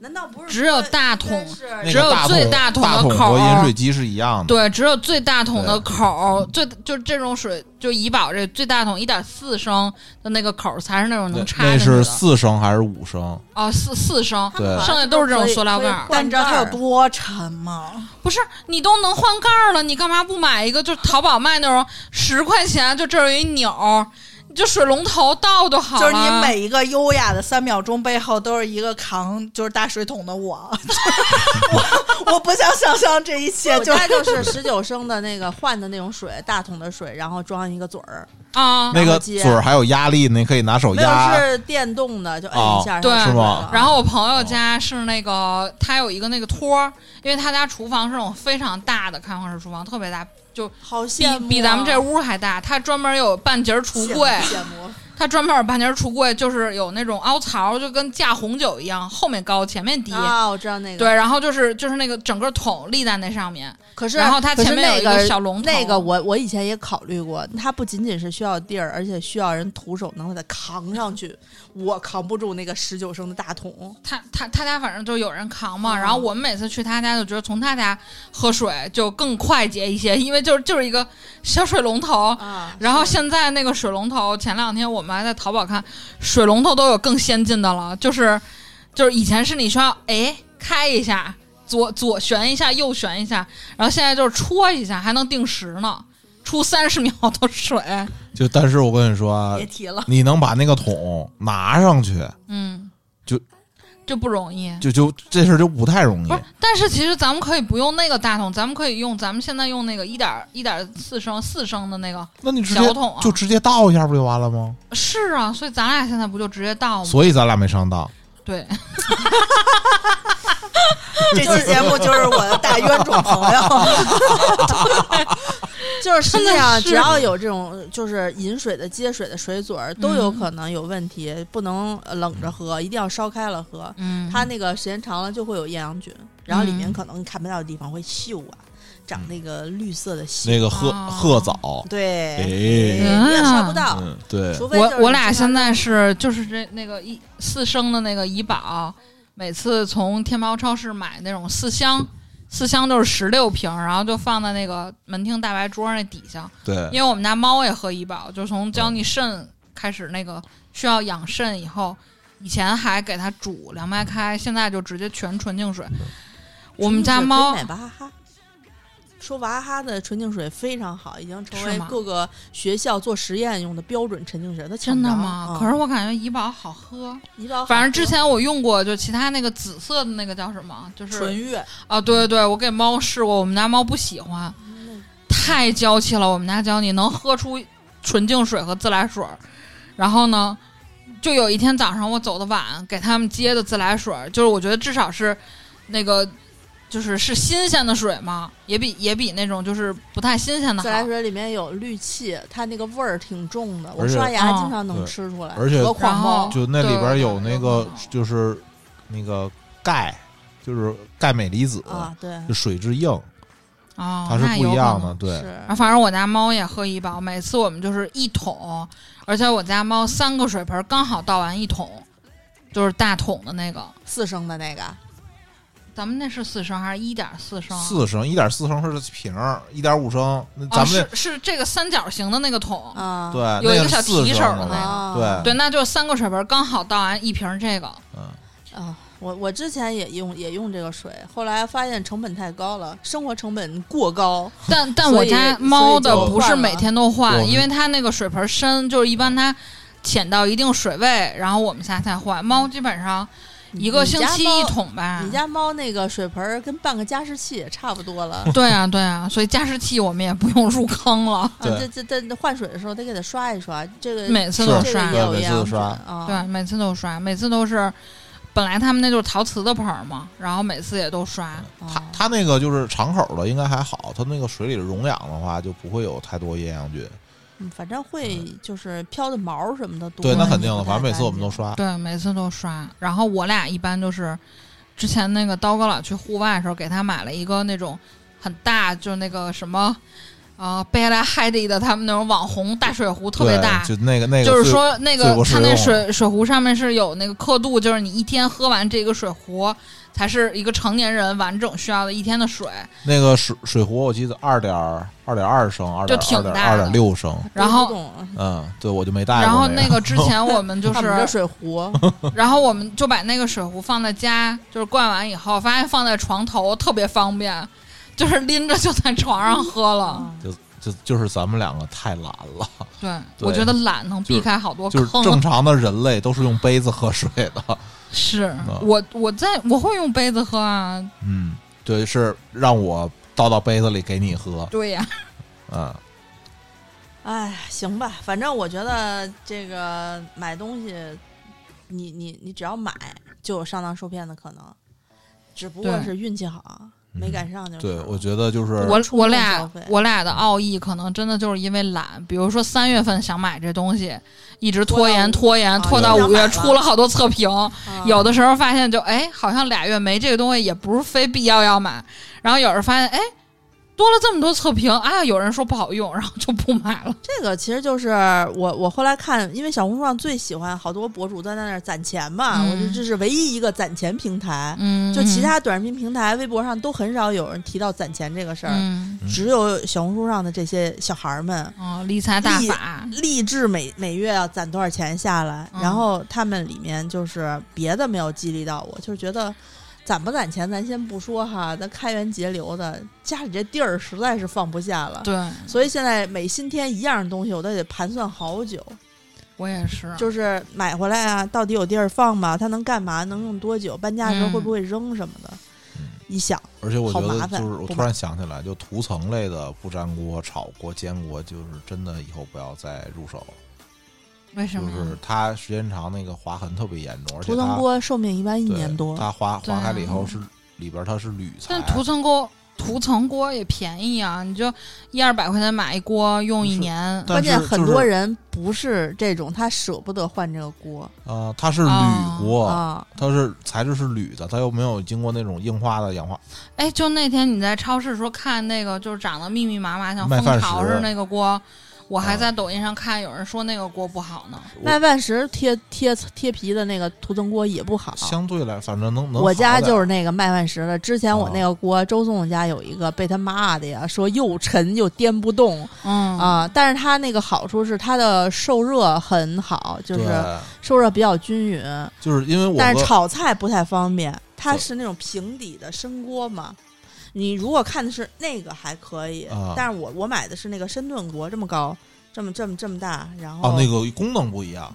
难道不是只有大桶是只有最大桶的口饮水机是一样的。对，只有最大桶的口儿，最就这种水，就怡宝这最大桶一点四升的那个口儿才是那种能插那进去的。是四升还是五升？哦，四四升，对剩下都是这种塑料盖但你知道它有多沉吗？不是你都能换盖儿了，你干嘛不买一个？就淘宝卖那种十块钱，就这儿有一钮儿，你就水龙头倒就好了。就是你每一个优雅的三秒钟背后都是一个扛就是大水桶的我，我 我不想想象这一切，我就家就是十九升的那个换的那种水，大桶的水，然后装一个嘴儿，啊，那个嘴儿还有压力，你可以拿手压。是电动的，就摁一下哦对是吗然后我朋友家是那个，他有一个那个托儿，因为他家厨房是那种非常大的开放式厨房，特别大，就比好羡慕啊比咱们这屋还大。他专门有半截儿橱柜，羡慕他专门有半截儿橱柜，就是有那种凹槽，就跟架红酒一样，后面高，前面低。啊！我知道那个，对，然后就是就是那个整个桶立在那上面，可是然后它前面有一个小龙头那个我我以前也考虑过，它不仅仅是需要地儿，而且需要人徒手能给它扛上去。我扛不住那个十九升的大桶，他他他家反正就有人扛嘛，哦然后我们每次去他家就觉得从他家喝水就更快捷一些，因为就是就是一个小水龙头。啊。然后现在那个水龙头，前两天我们还在淘宝看，水龙头都有更先进的了，就是就是以前是你需要哎开一下，左左旋一下，右旋一下，然后现在就是戳一下，还能定时呢，出三十 秒的水，就但是我跟你说啊别，提了。你能把那个桶拿上去，嗯，就就不容易。就就这事儿就不太容易不。是，但是其实咱们可以不用那个大桶，咱们可以用咱们现在用那个一点一点四升四升的那个。那你直接小桶啊就直接倒一下不就完了吗？是啊，所以咱俩现在不就直接倒吗？所以咱俩没上当。对，这期节目就是我的大冤种朋友。就是实际上只要有这种就是饮水的接水的水嘴儿，都有可能有问题，不能呃冷着喝，一定要烧开了喝。嗯，它那个时间长了就会有厌氧菌，然后里面嗯可能你看不到的地方会锈啊，长那个绿色的。那个褐哦褐藻，对，哎你也刷不到，嗯，对，除非我我俩现在是就是这那个一四升的那个怡宝，每次从天猫超市买那种四箱，四箱都是十六瓶，然后就放在那个门厅大白桌那底下。对，因为我们家猫也喝怡宝，就从教你肾开始那个需要养肾以后，以前还给它煮凉白开，现在就直接全纯净水。我们家猫买娃哈哈，说娃哈哈的纯净水非常好，已经成为各个学校做实验用的标准纯净水。它真的吗？嗯可是我感觉怡宝好喝，怡宝反正之前我用过，就其他那个紫色的那个叫什么，就是纯悦，啊，对对对，我给猫试过，我们家猫不喜欢，太娇气了。我们家娇你能喝出纯净水和自来水儿，然后呢，就有一天早上我走的晚，给他们接的自来水儿，就是我觉得至少是那个。就是是新鲜的水嘛，也比也比那种就是不太新鲜的自来。水里面有氯气，它那个味儿挺重的，我刷牙哦经常能吃出来。而且何况然后猫，就那里边有那个就是那个钙，就是钙镁离子，啊，对，就水质硬，哦，它是不一样的。对，反正我家猫也喝怡宝，每次我们就是一桶，而且我家猫三个水盆刚好倒完一桶，就是大桶的那个。四升的那个，咱们那是四升还是一点四升？四升一点四升是瓶儿，一点五升，咱们是是这个三角形的那个桶。啊，对有一个小提手升的的那个啊对对，那就三个水盆刚好倒完一瓶这个。嗯，啊，我我之前也用也用这个水，后来发现成本太高了，生活成本过高。但但我家猫的不是每天都换，因为它那个水盆深，就是一般它浅到一定水位，然后我们家才换。猫基本上一个星期一桶吧。你家猫那个水盆儿跟半个加湿器也差不多了。对啊，对啊，所以加湿器我们也不用入坑了。这这这换水的时候得给它刷一刷，这个每次都刷每次都刷啊。对，每次都刷，每次都是，本来他们那就是陶瓷的盆儿嘛，然后每次也都刷。它啊它那个就是敞口的，应该还好，它那个水里溶氧的话就不会有太多厌氧菌。嗯反正会就是飘的毛什么的多。对，那肯定的，反正每次我们都。刷。对，每次都刷。然后我俩一般就是，之前那个刀哥老去户外的时候，给他买了一个那种很大，就是那个什么，啊，贝拉海迪的他们那种网红大水壶，特别大。就那个那个就是说，那个它那水水壶上面是有那个刻度，就是你一天喝完这个水壶，才是一个成年人完整需要的一天的水。那个水水壶，我记得二点二点二升，二点挺二点大的二点六升。然后嗯，对，我就没带过。然后那那个之前我们就是们这是，水壶，然后我们就把那个水壶放在家，就是灌完以后，发现放在床头特别方便，就是拎着就在床上喝了。就就就是咱们两个太懒了，对，对我觉得懒能避开好多就是坑。正常的人类都是用杯子喝水的。是我我在我会用杯子喝啊，嗯，对，是让我倒到杯子里给你喝。对呀，嗯，哎，行吧，反正我觉得这个买东西，你你你只要买，就有上当受骗的可能，只不过对。是运气好，没赶上就是对。，我觉得就是我我俩我俩的奥义可能真的就是因为懒，比如说三月份想买这东西，一直拖延拖拖延，啊拖到五月出了好多测评，啊有的时候发现就哎，好像俩月没这个东西，也不是非必要要买。然后有时候发现哎，多了这么多测评啊，有人说不好用，然后就不买了。这个其实就是我我后来看，因为小红书上最喜欢好多博主在那儿攒钱嘛，嗯。我觉得这是唯一一个攒钱平台。嗯，就其他短视频平台、微博上都很少有人提到攒钱这个事儿，只有小红书上的这些小孩儿们哦，理财大法，励志每每月要攒多少钱下来，嗯。然后他们里面就是别的没有激励到我，就是觉得攒不攒钱咱先不说哈，咱开源节流的，家里这地儿实在是放不下了，对，所以现在每新添一样东西我都得盘算好久。我也是，就是买回来啊，到底有地儿放吗？它能干嘛？能用多久？搬家的时候嗯会不会扔什么的？一想，而且我觉得好麻烦就是我突然想起来，就涂层类的不粘锅、炒锅、煎锅，就是真的以后不要再入手，就为什么就？是它时间长那个划痕特别严重，而且涂层它锅寿命一般一年多。它划对划开了以后嗯是里边它是铝材但，涂层锅涂层锅也便宜啊，你就一二百块钱买一锅用一是年。关键很多人不是这种，他舍不得换这个锅啊，它是铝哦锅，啊。它是材质是铝的，它又没有经过那种硬化的氧化。哎，就那天你在超市说看那个，就是长得密密麻麻像蜂巢似的那个锅，我还啊在抖音上看有人说那个锅不好呢。麦饭石贴贴贴皮的那个涂层锅也不好。相对来，反正能能。我家就是那个麦饭石的，之前我哦那个锅，周颂家有一个被他骂的呀，说又沉又颠不动嗯啊。但是它那个好处是它的受热很好，就是，受热比较均匀，就是因为我但是炒菜不太方便。它是那种平底的深锅嘛，你如果看的是那个还可以，啊但是我我买的是那个深炖锅，这么高，这么这么这么大，然后哦，那个功能不一样。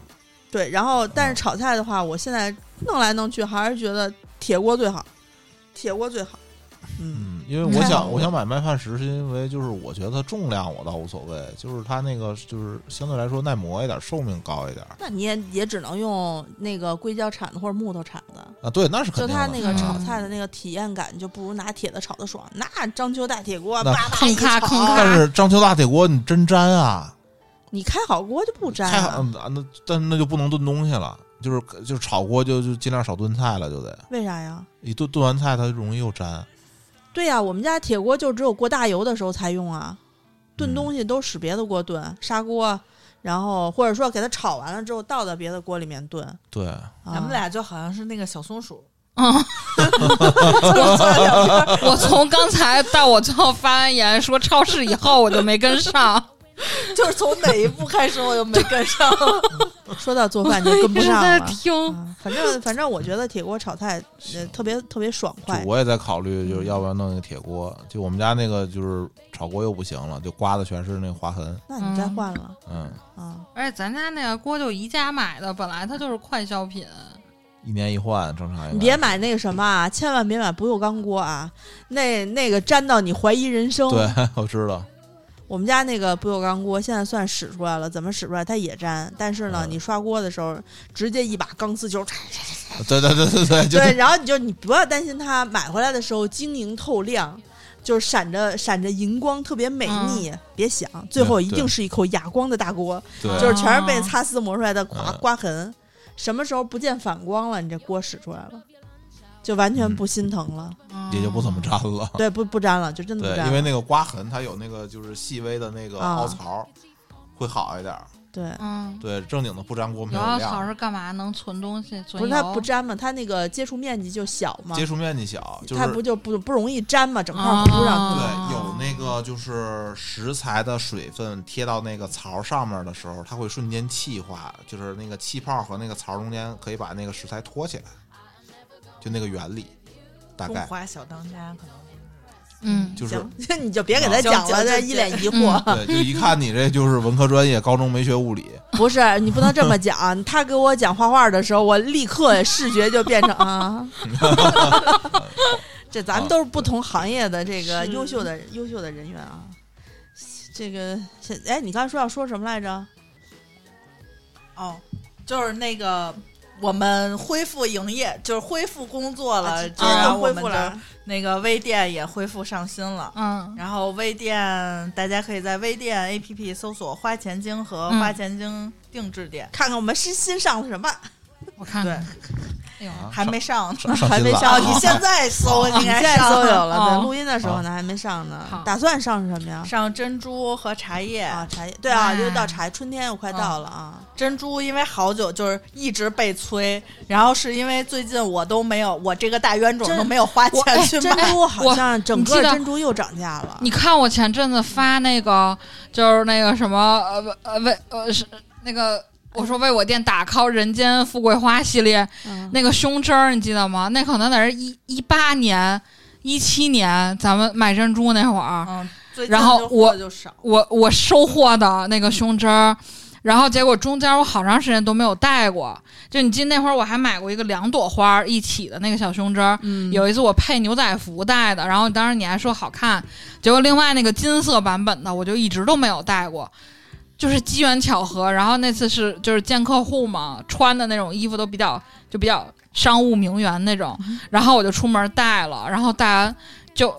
对，然后但是嗯炒菜的话，我现在弄来弄去还是觉得铁锅最好，铁锅最好。嗯，嗯，因为我想 我想买麦饭石，是因为就是我觉得它重量我倒无所谓，就是它那个就是相对来说耐磨一点，寿命高一点那你也也只能用那个硅胶铲子或者木头铲子。啊。对，那是肯就。它那个炒嗯菜的那个体验感，就不如拿铁的炒的爽。那章丘大铁锅，那叭叭一吭咔炒吭咔但是章丘大铁锅你真粘啊，你开好锅就不粘太好那但那就不能炖东西了，就是就是炒锅就就尽量少炖菜了，就得为啥呀？一炖炖完菜它容易又粘。对呀、我们家铁锅就只有过大油的时候才用啊，炖嗯东西都使别的锅炖，砂锅，然后或者说给它炒完了之后倒到别的锅里面炖。对，啊。咱们俩就好像是那个小松鼠 嗯，我从刚才到我最后发完言说超市以后，我就没跟上，就是从哪一步开始我就没跟上。说到做饭就跟不上了。听。啊反正反正我觉得铁锅炒菜呃特别特别爽快。我也在考虑，就是要不要弄一个铁锅。就我们家那个就是炒锅又不行了，就刮的全是那个划痕。那你再换了 嗯，啊？而且咱家那个锅就宜家买的，本来它就是快消品。一年一换，正常。你别。买那个什么啊，千万别买不锈钢锅啊，那那个粘到你怀疑人生。对，我知道。我们家那个不锈钢锅现在算使出来了，怎么使出来？它也粘，但是呢，嗯你刷锅的时候直接一把钢丝球，嚓对对对对对，就对，然后你就你不要担心它买回来的时候晶莹透亮，就是闪着闪着荧光，特别美丽。别想，最后一定是一口哑光的大锅，对就是全是被擦丝磨出来的刮嗯刮痕。什么时候不见反光了，你这锅使出来了，就完全不心疼了。也就不怎么粘了。对，不不粘了，就真的不对，粘了。因为那个刮痕它有那个就是细微的那个啊凹槽，会好一点儿。对，嗯，对，正经的不粘锅没有凹槽，是干嘛？能存东西，存不是它不粘嘛，它那个接触面积就小嘛，接触面积小，就是它不就不不容易粘嘛，整块啊糊上去。对，有那个就是食材的水分贴到那个槽上面的时候，它会瞬间气化，就是那个气泡和那个槽中间可以把那个食材托起来，就那个原理，大概。中华小当家可能嗯，就是行，你就别给他讲了，行行这一脸疑惑。对，就一看你这就是文科专业，高中没学物理，不是，你不能这么讲。他给我讲画画的时候，我立刻视觉就变成啊。这咱们都是不同行业的这个优秀的优秀的人员啊。这个，现哎，你刚才说要说什么来着？哦，就是那个我们恢复营业，就是恢复工作了，啊就我们的复了。那个微店也恢复上新了。嗯，然后微店，大家可以在微店 APP 搜索“花钱精”和“嗯花钱精定制店看看我们新新上了什么？我看看，哎呦，啊还没上呢。还没上哦，你现在搜应 你现在该上都有了，哦对，录音的时候呢还没上呢。打算上什么呀？上珍珠和茶叶。啊，茶叶对啊，又到茶春天又快到了啊。珍珠因为好久就是一直被催，然后是因为最近我都没有，我这个大冤种珍都没有花钱去买。珍珠好像整个你记得珍珠又涨价了。你看我前阵子发那个，就是那个什么呃呃为呃是那个。我说为我店打 call 人间富贵花系列嗯那个胸针儿，你记得吗？那可能得是一一八年、一七年咱们买珍珠那会儿，嗯，然后我。我我收获的那个胸针儿，然后结果中间我好长时间都没有戴过。就你记得那会儿我还买过一个两朵花一起的那个小胸针儿，嗯有一次我配牛仔服戴的，然后当时你还说好看，结果另外那个金色版本的我就一直都没有戴过。就是机缘巧合，然后那次是就是见客户嘛，穿的那种衣服都比较就比较商务名媛那种，然后我就出门带了，然后带完就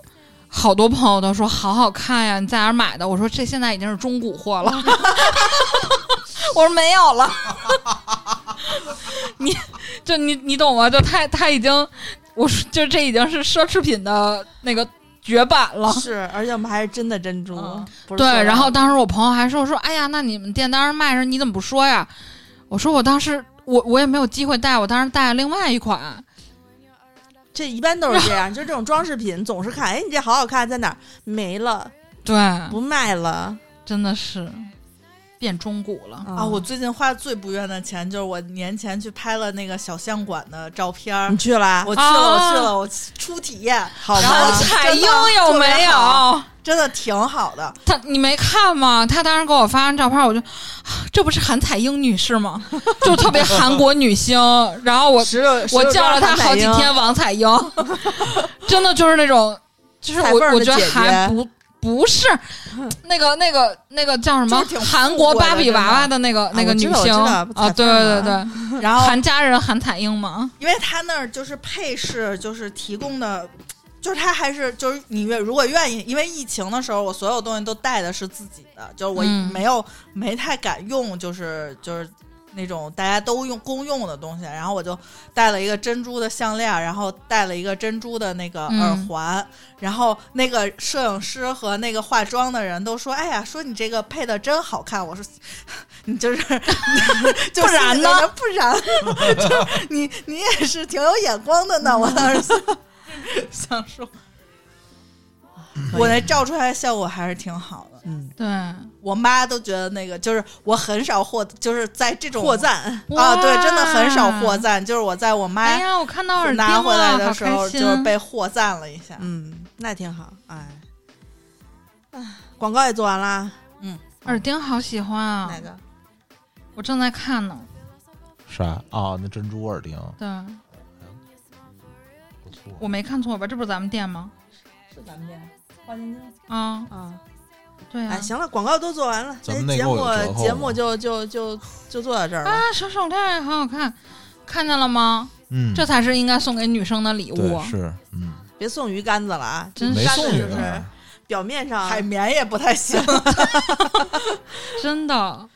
好多朋友都说好好看呀，你在哪儿买的？我说这现在已经是中古货了，我说没有了，你就你你懂吗？就他他已经，我说就这已经是奢侈品的那个绝版了。是，而且我们还是真的珍珠，嗯。对，然后当时我朋友还说说，哎呀，那你们店当时卖时你怎么不说呀？我说我当时我我也没有机会戴，我当时戴了另外一款，这一般都是这样，就这种装饰品总是看，哎，你这好好看，在哪儿？没了，对，不卖了。真的是变中古了。啊！我最近花最不愿的钱就是我年前去拍了那个小相馆的照片儿你，去了啊，我去了，啊我去了，我初体验，好然后吗？彩英有没有？真的挺好的。他你没看吗？他当时给我发完照片，我就，啊这不是韩彩英女士吗？就特别韩国女星。然后我，我叫了她好几天王彩英，真的就是那种，就是我我觉得还不不是 那个那个那个叫什么韩国芭比娃娃的那个那个女星啊，彩对对对，然后韩家人韩彩英嘛，因为他那儿就是配饰，就是提供的，就是他还是就是你愿如果愿意，因为疫情的时候，我所有东西都带的是自己的，就是我嗯。没有、没太敢用，就是就是那种大家都用公用的东西，然后我就戴了一个珍珠的项链，然后戴了一个珍珠的那个嗯耳环，然后那个摄影师和那个化妆的人都说：“哎呀，说你这个配的真好看。”我说：“你就是 就不然呢不然就是你你也是挺有眼光的呢。”我当时想 想说，我那照出来的效果还是挺好的。嗯，对，我妈都觉得那个就是我很少获，就是在这种获赞，啊，对，真的很少获。赞。就是我在我妈哎呀，我看到耳钉拿回来的时候，就是被获赞了一下。嗯，那挺好，哎，哎，广告也做完啦，嗯耳钉好喜欢啊哪，个？我正在看呢。啥啊？那珍珠耳钉对，不错。我没看错吧？这不是咱们店吗？是咱们店花千金啊，啊。对啊哎，。行了，广告都做完了，节目节目就就就就做到这儿了。啊，手手链也好好看，看见了吗？嗯，这才是应该送给女生的礼物。是嗯，别送鱼竿子了啊！真没送你就是。表面上海绵也不太行，真的，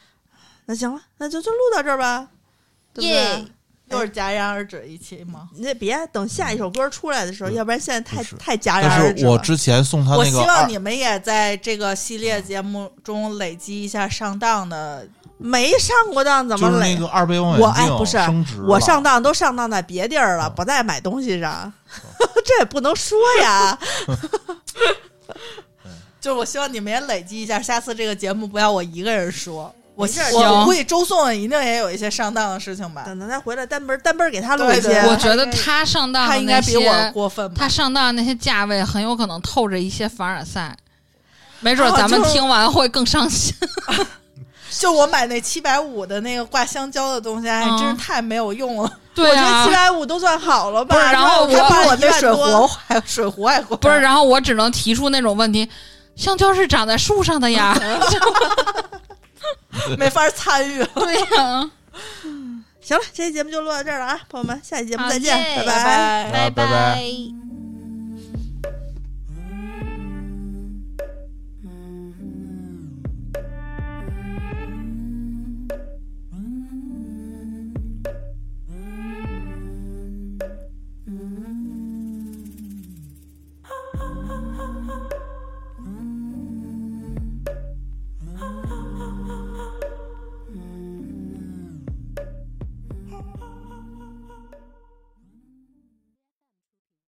那行了，那就就录到这儿吧，对不耶对？又是戛然而止一期吗？你这别等下一首歌出来的时候，嗯要不然现在太太戛然而但是我止了。之前送他我希那个二望你们也在这个系列节目中累积一下上当的。没上过当怎么累就是那？个二倍望我远镜哎不是我上当都上当在别地儿了，嗯不在买东西上，这也不能说呀。就是我希望你们也累积一下，下次这个节目不要我一个人说。我我估计周颂一定也有一些上当的事情吧，等等再回来单本单本给他录对一些，我觉得他上当他的那应该比我，过分吧他？上当的那些价位很有可能透着一些凡尔赛，没准啊咱们听完会更伤心。就我买那七百五的那个挂香蕉的东西，还真是嗯太没有用了。对啊我觉得七，百五都算好了吧？不是然后这我它比我那那水壶还水壶还贵。不是，然后我只能提出那种问题：香蕉是长在树上的呀。没法参与了。对呀，行了，这期节目就录到这儿了啊，朋友们，下期节目再见，耶拜拜。拜拜。拜拜